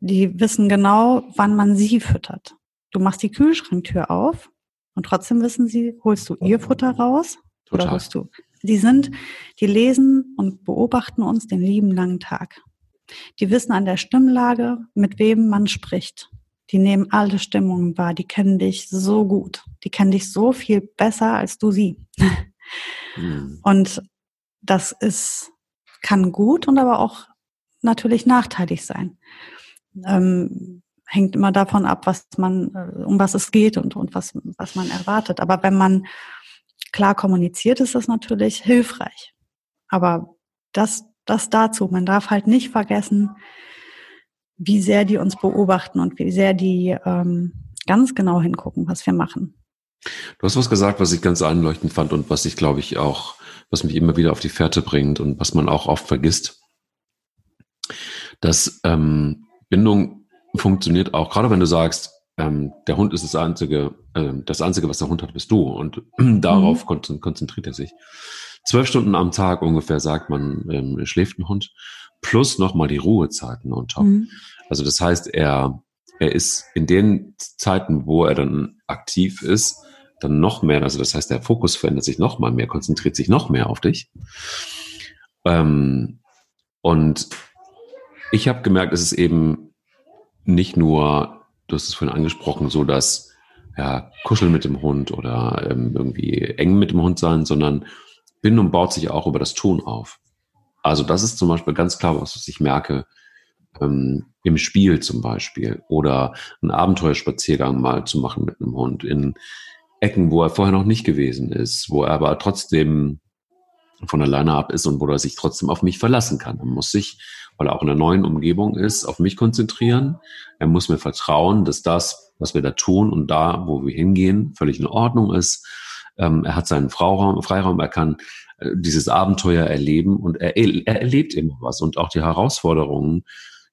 Die wissen genau, wann man sie füttert. Du machst die Kühlschranktür auf und trotzdem wissen sie, holst du ihr Futter raus Total. oder holst du. Die sind, die lesen und beobachten uns den lieben langen Tag. Die wissen an der Stimmlage, mit wem man spricht. Die nehmen alle Stimmungen wahr. Die kennen dich so gut. Die kennen dich so viel besser als du sie. Mhm. Und das ist, kann gut und aber auch natürlich nachteilig sein. Ähm, hängt immer davon ab, was man, äh, um was es geht und, und was, was man erwartet. Aber wenn man klar kommuniziert, ist das natürlich hilfreich. Aber das, das dazu, man darf halt nicht vergessen, wie sehr die uns beobachten und wie sehr die ähm, ganz genau hingucken, was wir machen. Du hast was gesagt, was ich ganz einleuchtend fand und was ich glaube ich auch, was mich immer wieder auf die Fährte bringt und was man auch oft vergisst, dass ähm, Bindung funktioniert auch, gerade wenn du sagst, ähm, der Hund ist das einzige, äh, das einzige, was der Hund hat, bist du und darauf mhm. konzentriert er sich. Zwölf Stunden am Tag ungefähr, sagt man, ähm, schläft ein Hund plus nochmal die Ruhezeiten on top. Mhm. Also das heißt, er, er ist in den Zeiten, wo er dann aktiv ist, dann noch mehr, also das heißt, der Fokus verändert sich noch mal mehr, konzentriert sich noch mehr auf dich. Ähm, und ich habe gemerkt, es ist eben nicht nur, du hast es vorhin angesprochen, so dass ja, kuscheln mit dem Hund oder ähm, irgendwie eng mit dem Hund sein, sondern Bindung baut sich auch über das Tun auf. Also das ist zum Beispiel ganz klar, was ich merke ähm, im Spiel zum Beispiel oder einen Abenteuerspaziergang mal zu machen mit einem Hund in Ecken, wo er vorher noch nicht gewesen ist, wo er aber trotzdem von alleine ab ist und wo er sich trotzdem auf mich verlassen kann. Er muss sich, weil er auch in einer neuen Umgebung ist, auf mich konzentrieren. Er muss mir vertrauen, dass das, was wir da tun und da, wo wir hingehen, völlig in Ordnung ist. Ähm, er hat seinen Freiraum, Freiraum, er kann äh, dieses Abenteuer erleben und er, er erlebt immer was und auch die Herausforderungen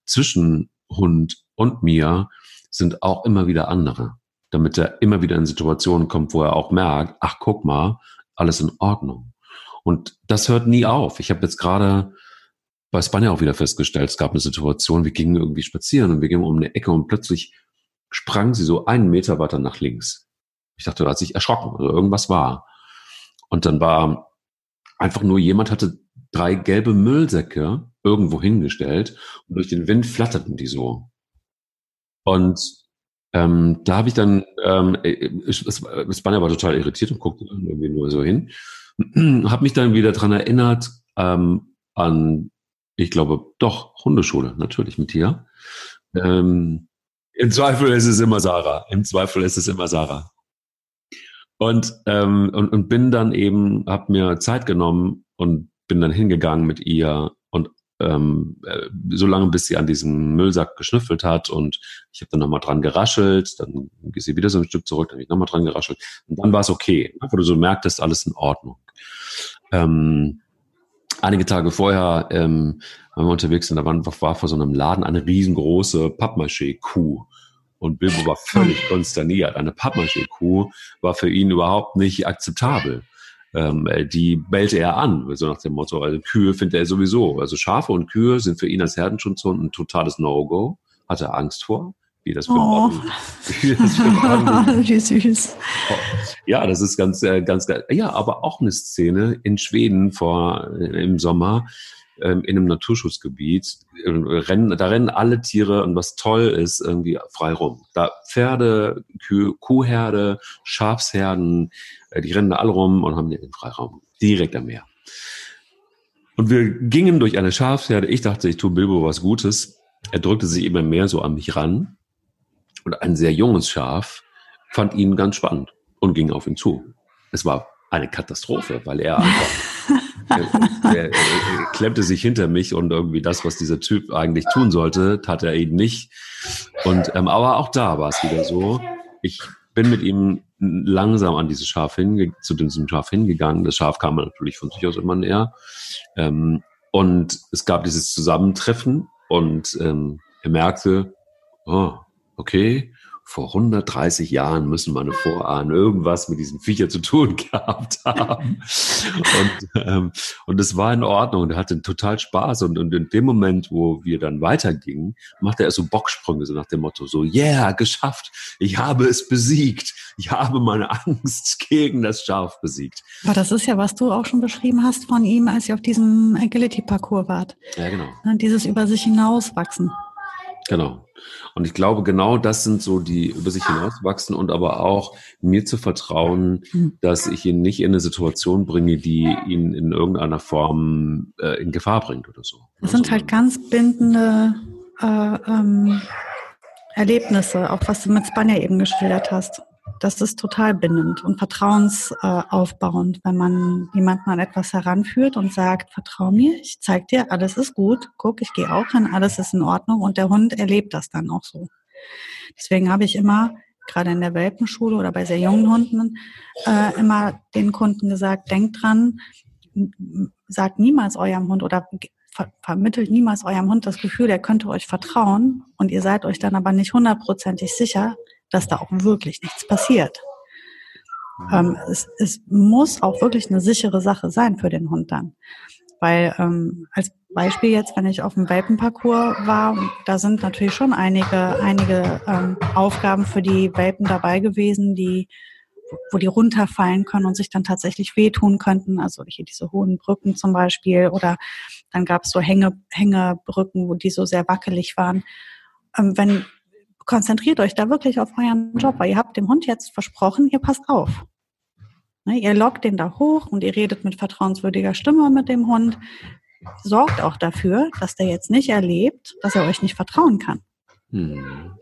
zwischen Hund und mir sind auch immer wieder andere, damit er immer wieder in Situationen kommt, wo er auch merkt, ach guck mal, alles in Ordnung. Und das hört nie auf. Ich habe jetzt gerade bei Spanja auch wieder festgestellt, es gab eine Situation, wir gingen irgendwie spazieren und wir gingen um eine Ecke und plötzlich sprang sie so einen Meter weiter nach links. Ich dachte, da hat sich erschrocken oder irgendwas war. Und dann war einfach nur jemand hatte drei gelbe Müllsäcke irgendwo hingestellt und durch den Wind flatterten die so. Und ähm, da habe ich dann, ähm, Spanier war total irritiert und guckte dann irgendwie nur so hin. habe mich dann wieder dran erinnert ähm, an, ich glaube, doch, Hundeschule, natürlich mit hier. Ähm, Im Zweifel ist es immer Sarah. Im Zweifel ist es immer Sarah. Und, ähm, und, und bin dann eben, habe mir Zeit genommen und bin dann hingegangen mit ihr ähm, äh, so lange, bis sie an diesem Müllsack geschnüffelt hat und ich habe dann nochmal dran geraschelt, dann ist sie wieder so ein Stück zurück, dann habe ich nochmal dran geraschelt und dann war es okay, ne, wo du so merktest, alles in Ordnung. Ähm, einige Tage vorher ähm, waren wir unterwegs und da war, war vor so einem Laden eine riesengroße Pappmaché-Kuh Und Bilbo war völlig konsterniert. Eine Pappmaché-Kuh war für ihn überhaupt nicht akzeptabel. Ähm, die bellte er an, so nach dem Motto, also Kühe findet er sowieso. Also Schafe und Kühe sind für ihn als Herdenschutzhund ein totales No-Go. Hat er Angst vor wie das für oh. wie das für wie süß. Ja, das ist ganz, äh, ganz geil. Ja, aber auch eine Szene in Schweden vor, äh, im Sommer, in einem Naturschutzgebiet. Äh, rennen, da rennen alle Tiere und was toll ist, irgendwie frei rum. Da Pferde, Kuh, Kuhherde, Schafsherden, die rennen da alle rum und haben den Freiraum. Direkt am Meer. Und wir gingen durch eine Schafsherde. Ich dachte, ich tue Bilbo was Gutes. Er drückte sich immer mehr so an mich ran und ein sehr junges Schaf fand ihn ganz spannend und ging auf ihn zu. Es war eine Katastrophe, weil er einfach er, er, er, klemmte sich hinter mich und irgendwie das, was dieser Typ eigentlich tun sollte, tat er eben nicht. Und ähm, aber auch da war es wieder so. Ich bin mit ihm langsam an dieses Schaf hinge zu diesem Schaf hingegangen. Das Schaf kam natürlich von sich aus immer näher. Ähm, und es gab dieses Zusammentreffen und ähm, er merkte, oh, okay, vor 130 Jahren müssen meine Vorahnen irgendwas mit diesem Viecher zu tun gehabt haben. Und, ähm, und es war in Ordnung und er hatte total Spaß. Und, und in dem Moment, wo wir dann weitergingen, machte er so Bocksprünge, so nach dem Motto, so, yeah, geschafft, ich habe es besiegt. Ich habe meine Angst gegen das Schaf besiegt. Aber das ist ja, was du auch schon beschrieben hast von ihm, als ihr auf diesem Agility-Parcours wart. Ja, genau. Dieses über sich hinauswachsen. Genau. Und ich glaube, genau das sind so die über sich hinauswachsen und aber auch mir zu vertrauen, hm. dass ich ihn nicht in eine Situation bringe, die ihn in irgendeiner Form äh, in Gefahr bringt oder so. Das sind halt ganz bindende äh, ähm, Erlebnisse, auch was du mit Spanja eben geschildert hast das ist total bindend und vertrauensaufbauend, wenn man jemanden an etwas heranführt und sagt, vertrau mir, ich zeig dir, alles ist gut, guck, ich gehe auch hin, alles ist in Ordnung und der Hund erlebt das dann auch so. Deswegen habe ich immer, gerade in der Welpenschule oder bei sehr jungen Hunden, äh, immer den Kunden gesagt, denkt dran, sagt niemals eurem Hund oder ver vermittelt niemals eurem Hund das Gefühl, er könnte euch vertrauen und ihr seid euch dann aber nicht hundertprozentig sicher, dass da auch wirklich nichts passiert. Ähm, es, es muss auch wirklich eine sichere Sache sein für den Hund dann. Weil ähm, als Beispiel jetzt, wenn ich auf dem Welpenparcours war, da sind natürlich schon einige, einige ähm, Aufgaben für die Welpen dabei gewesen, die wo die runterfallen können und sich dann tatsächlich wehtun könnten. Also hier diese hohen Brücken zum Beispiel oder dann gab es so Hänge, Hängebrücken, wo die so sehr wackelig waren. Ähm, wenn konzentriert euch da wirklich auf euren Job, weil ihr habt dem Hund jetzt versprochen, ihr passt auf. Ne, ihr lockt den da hoch und ihr redet mit vertrauenswürdiger Stimme mit dem Hund. Sorgt auch dafür, dass der jetzt nicht erlebt, dass er euch nicht vertrauen kann. Hm.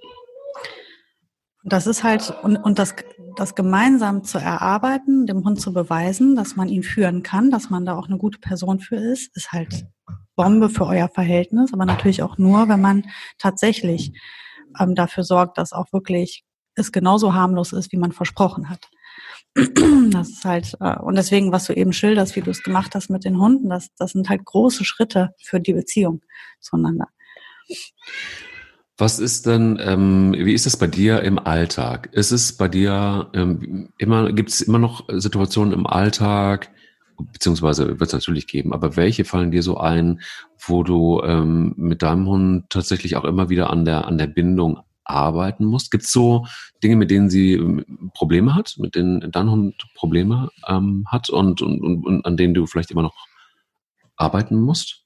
Das ist halt, und, und das, das gemeinsam zu erarbeiten, dem Hund zu beweisen, dass man ihn führen kann, dass man da auch eine gute Person für ist, ist halt Bombe für euer Verhältnis, aber natürlich auch nur, wenn man tatsächlich ähm, dafür sorgt, dass auch wirklich es genauso harmlos ist, wie man versprochen hat. Das ist halt, äh, und deswegen, was du eben schilderst, wie du es gemacht hast mit den Hunden, das, das sind halt große Schritte für die Beziehung zueinander. Was ist denn, ähm, wie ist das bei dir im Alltag? Ist es bei dir ähm, immer, gibt es immer noch Situationen im Alltag, beziehungsweise wird es natürlich geben, aber welche fallen dir so ein, wo du ähm, mit deinem Hund tatsächlich auch immer wieder an der, an der Bindung arbeiten musst? Gibt es so Dinge, mit denen sie ähm, Probleme hat, mit denen dein Hund Probleme ähm, hat und, und, und, und an denen du vielleicht immer noch arbeiten musst?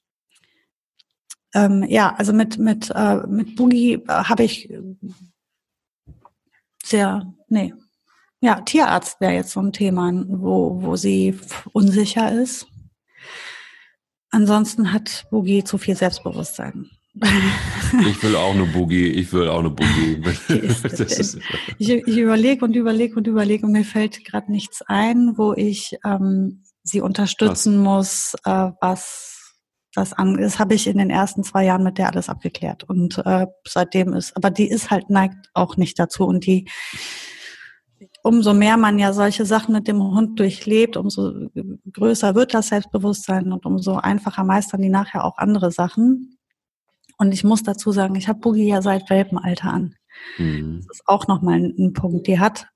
Ähm, ja, also mit, mit, äh, mit Boogie äh, habe ich sehr, nee, ja, Tierarzt wäre jetzt so ein Thema, wo, wo sie unsicher ist. Ansonsten hat Boogie zu viel Selbstbewusstsein. Ich will auch eine Boogie, ich will auch eine Boogie. ich, ich überlege und überlege und überlege und mir fällt gerade nichts ein, wo ich ähm, sie unterstützen was? muss, äh, was das an Das habe ich in den ersten zwei Jahren mit der alles abgeklärt. Und äh, seitdem ist, aber die ist halt neigt auch nicht dazu und die umso mehr man ja solche Sachen mit dem Hund durchlebt, umso größer wird das Selbstbewusstsein und umso einfacher meistern die nachher auch andere Sachen. Und ich muss dazu sagen, ich habe Boogie ja seit Welpenalter an. Mhm. Das ist auch nochmal ein, ein Punkt. Die hat,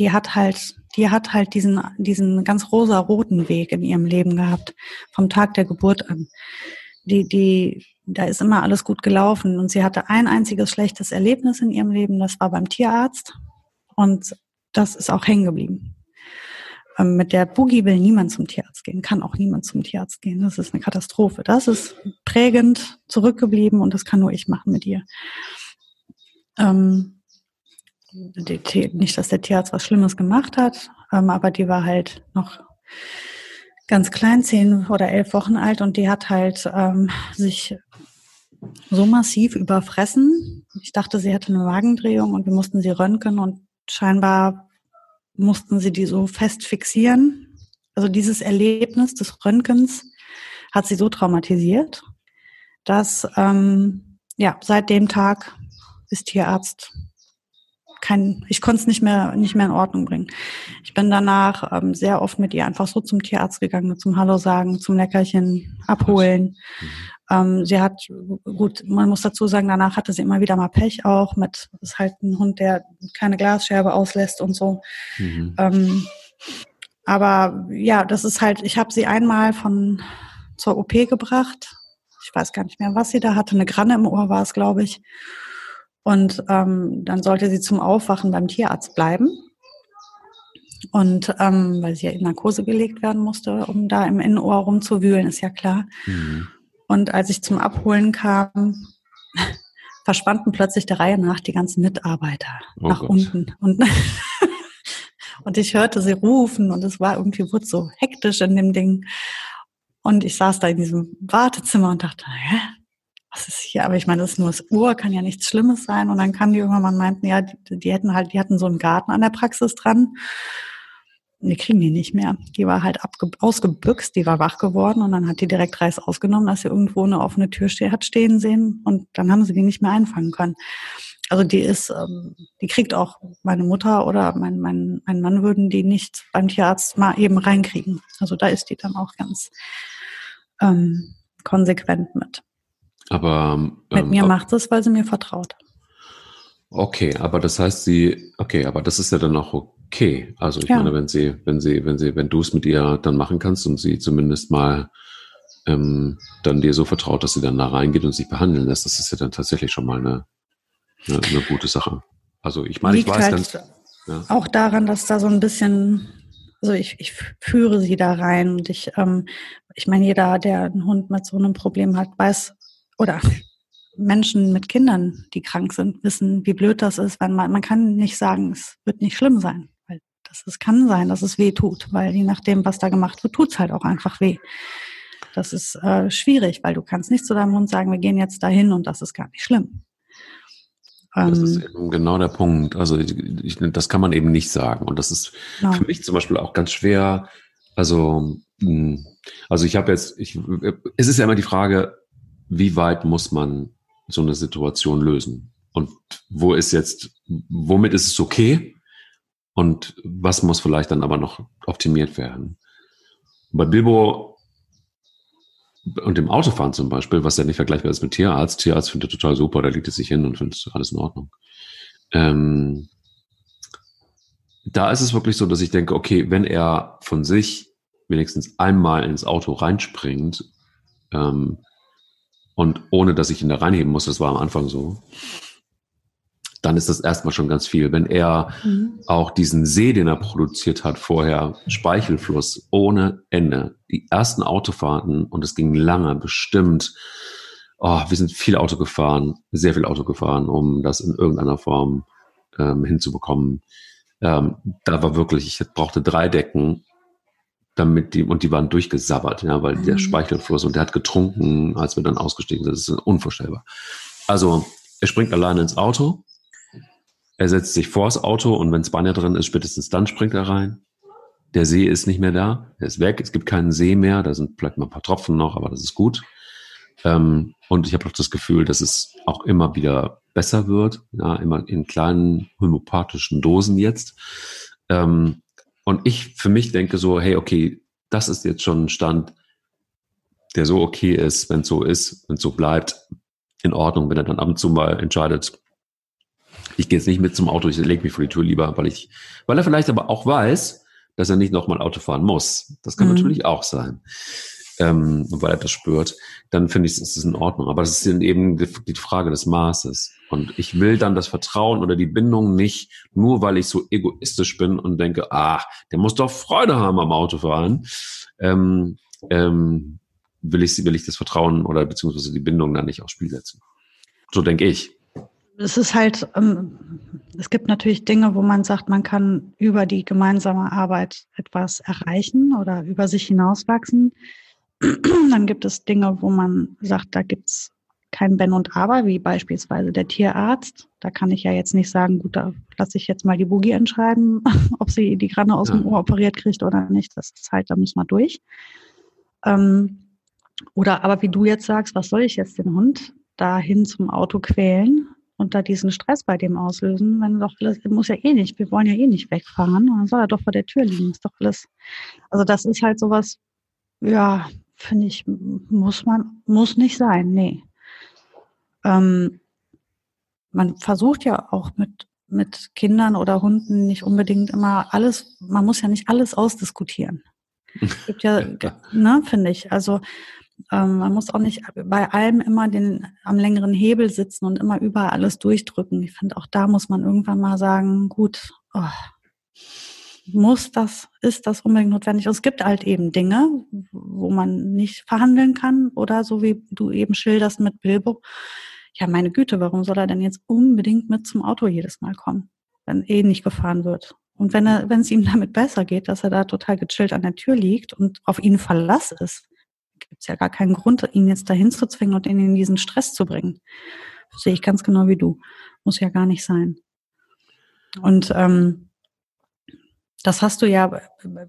die hat halt, die hat halt diesen, diesen ganz rosa-roten Weg in ihrem Leben gehabt, vom Tag der Geburt an. Die, die, da ist immer alles gut gelaufen und sie hatte ein einziges schlechtes Erlebnis in ihrem Leben, das war beim Tierarzt und das ist auch hängen geblieben. Ähm, mit der Boogie will niemand zum Tierarzt gehen, kann auch niemand zum Tierarzt gehen. Das ist eine Katastrophe. Das ist prägend zurückgeblieben und das kann nur ich machen mit ihr. Ähm, die, nicht, dass der Tierarzt was Schlimmes gemacht hat, ähm, aber die war halt noch ganz klein, zehn oder elf Wochen alt und die hat halt ähm, sich so massiv überfressen. Ich dachte, sie hätte eine Magendrehung und wir mussten sie röntgen und scheinbar mussten sie die so fest fixieren. Also dieses Erlebnis des Röntgens hat sie so traumatisiert, dass ähm, ja seit dem Tag ist Tierarzt kein, ich konnte es nicht mehr nicht mehr in Ordnung bringen. Ich bin danach ähm, sehr oft mit ihr einfach so zum Tierarzt gegangen, zum Hallo sagen, zum Leckerchen abholen. Ähm, sie hat, gut, man muss dazu sagen, danach hatte sie immer wieder mal Pech auch mit, ist halt ein Hund, der keine Glasscherbe auslässt und so. Mhm. Ähm, aber ja, das ist halt, ich habe sie einmal von zur OP gebracht. Ich weiß gar nicht mehr, was sie da hatte. Eine Granne im Ohr war es, glaube ich. Und ähm, dann sollte sie zum Aufwachen beim Tierarzt bleiben. Und ähm, weil sie ja in Narkose gelegt werden musste, um da im Innenohr rumzuwühlen, ist ja klar. Mhm. Und als ich zum Abholen kam, verschwanden plötzlich der Reihe nach die ganzen Mitarbeiter oh nach Gott. unten. Und, und ich hörte sie rufen und es war irgendwie wurde so hektisch in dem Ding. Und ich saß da in diesem Wartezimmer und dachte, hä? Was ist hier? Aber ich meine, das ist nur das Uhr, kann ja nichts Schlimmes sein. Und dann kamen die irgendwann mal meinten, ja, die, die hätten halt, die hatten so einen Garten an der Praxis dran wir kriegen die nicht mehr. Die war halt ausgebüxt, die war wach geworden und dann hat die direkt Reis ausgenommen, dass sie irgendwo eine offene Tür ste hat stehen sehen und dann haben sie die nicht mehr einfangen können. Also die ist, ähm, die kriegt auch meine Mutter oder mein, mein, mein Mann würden die nicht beim Tierarzt mal eben reinkriegen. Also da ist die dann auch ganz ähm, konsequent mit. Aber ähm, mit mir macht es, weil sie mir vertraut. Okay, aber das heißt, sie, okay, aber das ist ja dann auch okay. Also ich ja. meine, wenn sie, wenn sie, wenn sie, wenn du es mit ihr dann machen kannst und sie zumindest mal ähm, dann dir so vertraut, dass sie dann da reingeht und sich behandeln lässt, das ist ja dann tatsächlich schon mal eine, eine, eine gute Sache. Also ich meine, Liegt ich weiß halt ganz, ja. auch daran, dass da so ein bisschen, also ich, ich führe sie da rein und ich, ähm, ich meine, jeder, der einen Hund mit so einem Problem hat, weiß oder Menschen mit Kindern, die krank sind, wissen, wie blöd das ist, weil man, man kann nicht sagen, es wird nicht schlimm sein. Weil das es kann sein, dass es weh tut, weil je nachdem, was da gemacht wird, tut es halt auch einfach weh. Das ist äh, schwierig, weil du kannst nicht zu deinem Hund sagen, wir gehen jetzt dahin und das ist gar nicht schlimm. Das ist ähm, eben genau der Punkt. Also ich, ich, das kann man eben nicht sagen. Und das ist genau. für mich zum Beispiel auch ganz schwer. Also, hm, also ich habe jetzt, ich, es ist ja immer die Frage, wie weit muss man so eine Situation lösen? Und wo ist jetzt, womit ist es okay? Und was muss vielleicht dann aber noch optimiert werden? Bei Bilbo und dem Autofahren zum Beispiel, was ja nicht vergleichbar ist mit Tierarzt, Tierarzt findet total super, da liegt es sich hin und findet alles in Ordnung. Ähm, da ist es wirklich so, dass ich denke, okay, wenn er von sich wenigstens einmal ins Auto reinspringt, ähm, und ohne dass ich ihn da reinheben muss, das war am Anfang so, dann ist das erstmal schon ganz viel. Wenn er mhm. auch diesen See, den er produziert hat vorher, Speichelfluss ohne Ende, die ersten Autofahrten, und es ging lange, bestimmt, oh, wir sind viel Auto gefahren, sehr viel Auto gefahren, um das in irgendeiner Form ähm, hinzubekommen. Ähm, da war wirklich, ich brauchte drei Decken damit die, und die waren durchgesabbert, ja, weil mhm. der Speichelfluss und der hat getrunken, als wir dann ausgestiegen sind. Das ist unvorstellbar. Also, er springt alleine ins Auto, er setzt sich vors Auto und wenn Spanier drin ist, spätestens dann springt er rein. Der See ist nicht mehr da, er ist weg, es gibt keinen See mehr, da sind vielleicht mal ein paar Tropfen noch, aber das ist gut. Ähm, und ich habe auch das Gefühl, dass es auch immer wieder besser wird, ja, immer in kleinen homöopathischen Dosen jetzt. Ähm, und ich für mich denke so, hey, okay, das ist jetzt schon ein Stand, der so okay ist, wenn es so ist, wenn es so bleibt, in Ordnung, wenn er dann ab und zu mal entscheidet, Ich gehe jetzt nicht mit zum Auto, ich lege mich vor die Tür lieber, weil ich, weil er vielleicht aber auch weiß, dass er nicht nochmal Auto fahren muss. Das kann mhm. natürlich auch sein. Ähm, weil er das spürt, dann finde ich, ist es in Ordnung. Aber das ist eben die, die Frage des Maßes. Und ich will dann das Vertrauen oder die Bindung nicht, nur weil ich so egoistisch bin und denke, ah, der muss doch Freude haben am Autofahren. Ähm, ähm, will ich, will ich das Vertrauen oder beziehungsweise die Bindung dann nicht aufs Spiel setzen. So denke ich es ist halt, ähm, es gibt natürlich Dinge, wo man sagt, man kann über die gemeinsame Arbeit etwas erreichen oder über sich hinauswachsen. Dann gibt es Dinge, wo man sagt, da gibt's kein Wenn und Aber, wie beispielsweise der Tierarzt. Da kann ich ja jetzt nicht sagen, gut, da lasse ich jetzt mal die Boogie entscheiden, ob sie die Granne aus ja. dem Ohr operiert kriegt oder nicht. Das ist halt, da müssen wir durch. Ähm, oder aber wie du jetzt sagst, was soll ich jetzt den Hund dahin zum Auto quälen? Und da diesen Stress bei dem auslösen, wenn doch alles, muss ja eh nicht, wir wollen ja eh nicht wegfahren, und dann soll er doch vor der Tür liegen, ist doch alles. Also das ist halt sowas, ja, finde ich, muss man, muss nicht sein, nee. Ähm, man versucht ja auch mit, mit Kindern oder Hunden nicht unbedingt immer alles, man muss ja nicht alles ausdiskutieren. Es gibt ja, ne, finde ich. Also ähm, man muss auch nicht bei allem immer den am längeren Hebel sitzen und immer überall alles durchdrücken. Ich finde, auch da muss man irgendwann mal sagen, gut, oh, muss das, ist das unbedingt notwendig? Und es gibt halt eben Dinge, wo man nicht verhandeln kann oder so wie du eben schilderst mit Bilbo. Ja, meine Güte, warum soll er denn jetzt unbedingt mit zum Auto jedes Mal kommen, wenn eh nicht gefahren wird? Und wenn er, wenn es ihm damit besser geht, dass er da total gechillt an der Tür liegt und auf ihn Verlass ist, gibt es ja gar keinen Grund, ihn jetzt dahin zu zwingen und ihn in diesen Stress zu bringen. Das sehe ich ganz genau wie du. Muss ja gar nicht sein. Und ähm, das hast du ja,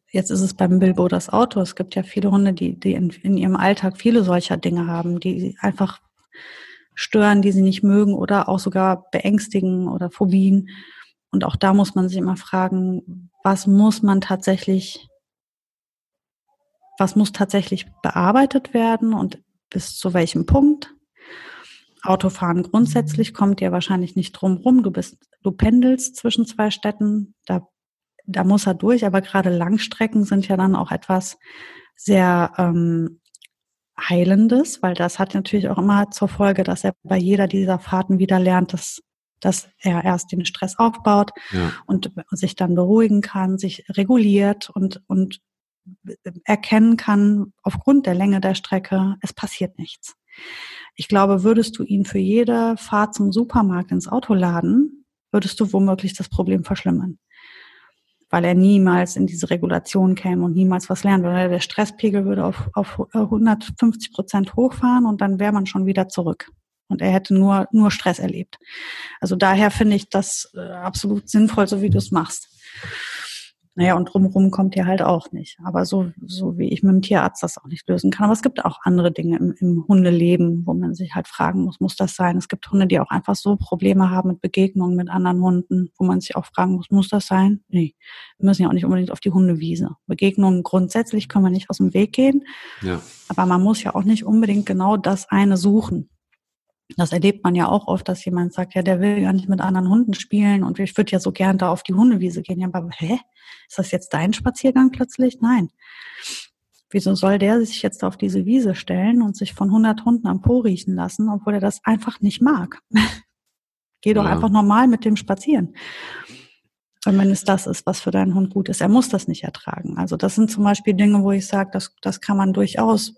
jetzt ist es beim Bilbo das Auto. Es gibt ja viele Hunde, die, die in, in ihrem Alltag viele solcher Dinge haben, die einfach stören, die sie nicht mögen oder auch sogar beängstigen oder Phobien. Und auch da muss man sich immer fragen, was muss man tatsächlich was muss tatsächlich bearbeitet werden und bis zu welchem Punkt. Autofahren grundsätzlich kommt ja wahrscheinlich nicht drum rum. Du bist, du pendelst zwischen zwei Städten, da, da muss er durch, aber gerade Langstrecken sind ja dann auch etwas sehr ähm, Heilendes, weil das hat natürlich auch immer zur Folge, dass er bei jeder dieser Fahrten wieder lernt, dass, dass er erst den Stress aufbaut ja. und sich dann beruhigen kann, sich reguliert und, und erkennen kann, aufgrund der Länge der Strecke, es passiert nichts. Ich glaube, würdest du ihn für jede Fahrt zum Supermarkt ins Auto laden, würdest du womöglich das Problem verschlimmern. Weil er niemals in diese Regulation käme und niemals was lernen würde. Der Stresspegel würde auf, auf 150 Prozent hochfahren und dann wäre man schon wieder zurück. Und er hätte nur, nur Stress erlebt. Also daher finde ich das äh, absolut sinnvoll, so wie du es machst. Naja, und drumherum kommt ihr halt auch nicht. Aber so, so wie ich mit dem Tierarzt das auch nicht lösen kann. Aber es gibt auch andere Dinge im, im Hundeleben, wo man sich halt fragen muss, muss das sein? Es gibt Hunde, die auch einfach so Probleme haben mit Begegnungen mit anderen Hunden, wo man sich auch fragen muss, muss das sein? Nee, wir müssen ja auch nicht unbedingt auf die Hundewiese. Begegnungen grundsätzlich können wir nicht aus dem Weg gehen. Ja. Aber man muss ja auch nicht unbedingt genau das eine suchen. Das erlebt man ja auch oft, dass jemand sagt, ja, der will gar nicht mit anderen Hunden spielen und ich würde ja so gern da auf die Hundewiese gehen. Ja, aber hä? Ist das jetzt dein Spaziergang plötzlich? Nein. Wieso soll der sich jetzt auf diese Wiese stellen und sich von 100 Hunden am Po riechen lassen, obwohl er das einfach nicht mag? Geh doch ja. einfach normal mit dem spazieren. Und wenn es das ist, was für deinen Hund gut ist, er muss das nicht ertragen. Also das sind zum Beispiel Dinge, wo ich sage, das, das kann man durchaus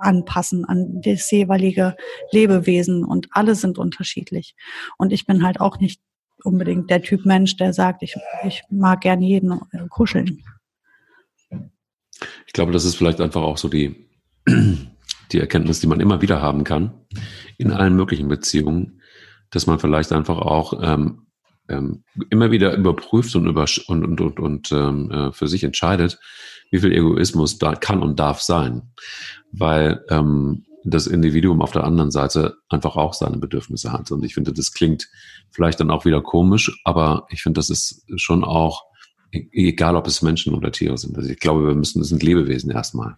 anpassen an das jeweilige Lebewesen und alle sind unterschiedlich. Und ich bin halt auch nicht unbedingt der Typ Mensch, der sagt, ich, ich mag gerne jeden äh, kuscheln. Ich glaube, das ist vielleicht einfach auch so die, die Erkenntnis, die man immer wieder haben kann in allen möglichen Beziehungen, dass man vielleicht einfach auch ähm, ähm, immer wieder überprüft und, über, und, und, und, und ähm, äh, für sich entscheidet, wie viel Egoismus da kann und darf sein. Weil ähm, das Individuum auf der anderen Seite einfach auch seine Bedürfnisse hat. Und ich finde, das klingt vielleicht dann auch wieder komisch, aber ich finde, das ist schon auch, e-, egal ob es Menschen oder Tiere sind. Also ich glaube, wir müssen, das sind Lebewesen erstmal.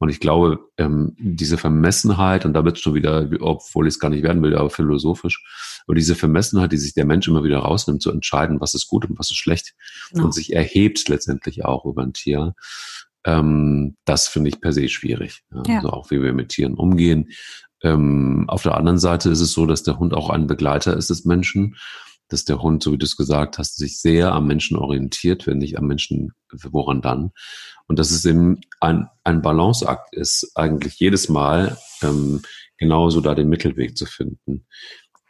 Und ich glaube, ähm, diese Vermessenheit, und da wird schon wieder, obwohl ich es gar nicht werden will, aber philosophisch, aber diese Vermessenheit, die sich der Mensch immer wieder rausnimmt, zu entscheiden, was ist gut und was ist schlecht, genau. und sich erhebt letztendlich auch über ein Tier, ähm, das finde ich per se schwierig. Ja, ja. Also auch wie wir mit Tieren umgehen. Ähm, auf der anderen Seite ist es so, dass der Hund auch ein Begleiter ist des Menschen dass der Hund, so wie du es gesagt hast, sich sehr am Menschen orientiert, wenn nicht am Menschen, woran dann? Und dass es eben ein, ein Balanceakt ist, eigentlich jedes Mal ähm, genauso da den Mittelweg zu finden.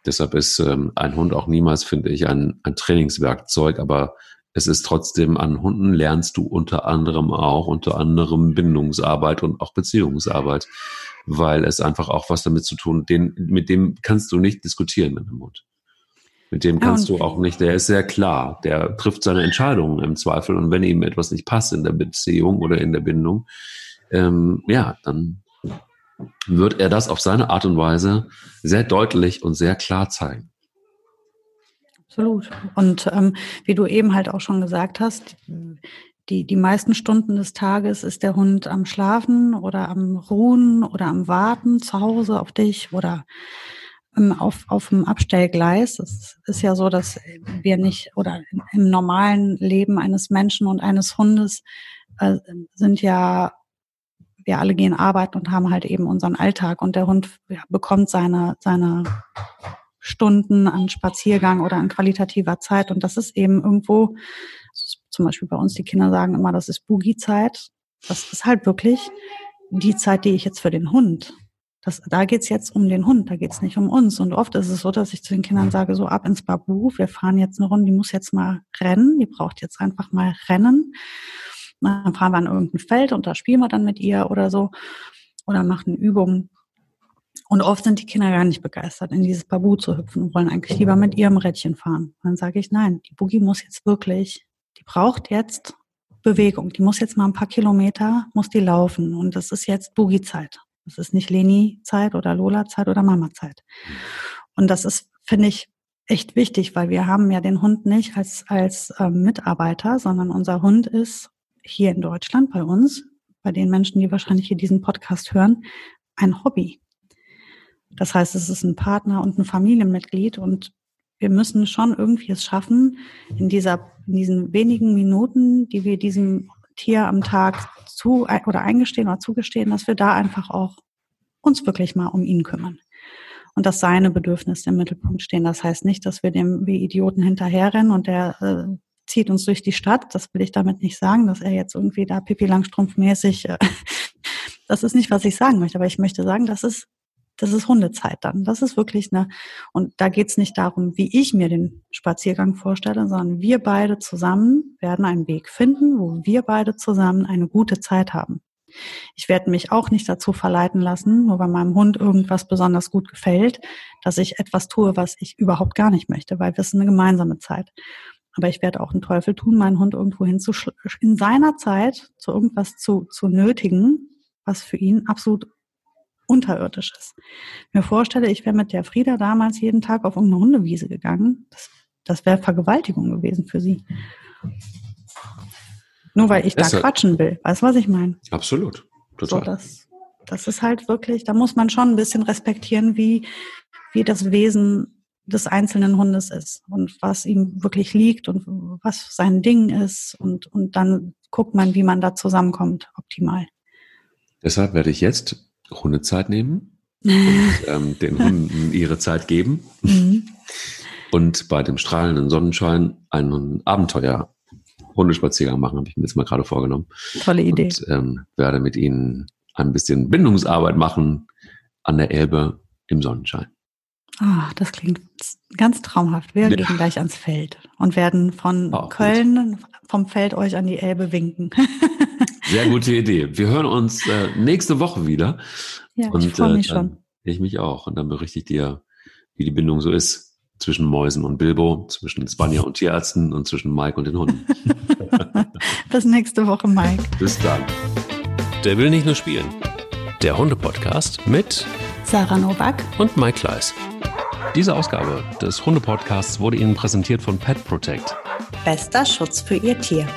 Deshalb ist ähm, ein Hund auch niemals, finde ich, ein, ein Trainingswerkzeug, aber es ist trotzdem, an Hunden lernst du unter anderem auch, unter anderem Bindungsarbeit und auch Beziehungsarbeit, weil es einfach auch was damit zu tun, den, mit dem kannst du nicht diskutieren mit einem Hund. Mit dem kannst ja, du auch nicht, der ist sehr klar, der trifft seine Entscheidungen im Zweifel und wenn ihm etwas nicht passt in der Beziehung oder in der Bindung, ähm, ja, dann wird er das auf seine Art und Weise sehr deutlich und sehr klar zeigen. Absolut. Und ähm, wie du eben halt auch schon gesagt hast, die, die meisten Stunden des Tages ist der Hund am Schlafen oder am Ruhen oder am Warten zu Hause auf dich oder auf, auf dem Abstellgleis. Es ist ja so, dass wir nicht oder im normalen Leben eines Menschen und eines Hundes äh, sind ja, wir alle gehen arbeiten und haben halt eben unseren Alltag und der Hund ja, bekommt seine, seine Stunden an Spaziergang oder an qualitativer Zeit und das ist eben irgendwo, zum Beispiel bei uns, die Kinder sagen immer, das ist Boogie-Zeit. Das ist halt wirklich die Zeit, die ich jetzt für den Hund das, da geht's jetzt um den Hund, da geht's nicht um uns. Und oft ist es so, dass ich zu den Kindern sage, so ab ins Babu, wir fahren jetzt eine Runde, die muss jetzt mal rennen, die braucht jetzt einfach mal rennen. Dann fahren wir an irgendein Feld und da spielen wir dann mit ihr oder so oder machen Übungen. Und oft sind die Kinder gar nicht begeistert, in dieses Babu zu hüpfen und wollen eigentlich lieber mit ihrem Rädchen fahren. Und dann sage ich, nein, die Boogie muss jetzt wirklich, die braucht jetzt Bewegung. Die muss jetzt mal ein paar Kilometer, muss die laufen. Und das ist jetzt Boogie-Zeit. Das ist nicht Leni-Zeit oder Lola-Zeit oder Mama-Zeit. Und das ist, finde ich, echt wichtig, weil wir haben ja den Hund nicht als, als ähm, Mitarbeiter, sondern unser Hund ist hier in Deutschland bei uns, bei den Menschen, die wahrscheinlich hier diesen Podcast hören, ein Hobby. Das heißt, es ist ein Partner und ein Familienmitglied und wir müssen schon irgendwie es schaffen, in dieser, in diesen wenigen Minuten, die wir diesem Tier am Tag zu oder eingestehen oder zugestehen, dass wir da einfach auch uns wirklich mal um ihn kümmern. Und dass seine Bedürfnisse im Mittelpunkt stehen. Das heißt nicht, dass wir dem wie Idioten hinterherrennen und der äh, zieht uns durch die Stadt. Das will ich damit nicht sagen, dass er jetzt irgendwie da Pipi Langstrumpf-mäßig, äh, das ist nicht, was ich sagen möchte. Aber ich möchte sagen, das ist das ist Hundezeit dann. Das ist wirklich eine, und da geht es nicht darum, wie ich mir den Spaziergang vorstelle, sondern wir beide zusammen werden einen Weg finden, wo wir beide zusammen eine gute Zeit haben. Ich werde mich auch nicht dazu verleiten lassen, nur weil meinem Hund irgendwas besonders gut gefällt, dass ich etwas tue, was ich überhaupt gar nicht möchte, weil wir sind eine gemeinsame Zeit. Aber ich werde auch einen Teufel tun, meinen Hund irgendwo in seiner Zeit zu irgendwas zu, zu nötigen, was für ihn absolut unterirdisch ist. Mir vorstelle, ich wäre mit der Frieda damals jeden Tag auf irgendeine Hundewiese gegangen. Das, das wäre Vergewaltigung gewesen für sie. Nur weil ich das da quatschen will. Weißt du, was ich meine? Absolut. Total. So, das, das ist halt wirklich, da muss man schon ein bisschen respektieren, wie, wie das Wesen des einzelnen Hundes ist und was ihm wirklich liegt und was sein Ding ist und, und dann guckt man, wie man da zusammenkommt, optimal. Deshalb werde ich jetzt Hundezeit nehmen und ähm, den Hunden ihre Zeit geben mhm. und bei dem strahlenden Sonnenschein einen Abenteuer Hundespaziergang machen, habe ich mir jetzt mal gerade vorgenommen. Tolle Idee. Und ähm, werde mit ihnen ein bisschen Bindungsarbeit machen an der Elbe im Sonnenschein. Ah, das klingt ganz traumhaft. Wir ja. gehen gleich ans Feld und werden von Auch Köln gut. vom Feld euch an die Elbe winken. Sehr gute Idee. Wir hören uns äh, nächste Woche wieder. Ja, und, ich freue mich äh, schon. Ich mich auch. Und dann berichte ich dir, wie die Bindung so ist zwischen Mäusen und Bilbo, zwischen Spanier und Tierärzten und zwischen Mike und den Hunden. Bis nächste Woche, Mike. Bis dann. Der will nicht nur spielen. Der Hunde-Podcast mit Sarah Novak und Mike Kleiss. Diese Ausgabe des Hunde-Podcasts wurde Ihnen präsentiert von Pet Protect. Bester Schutz für Ihr Tier.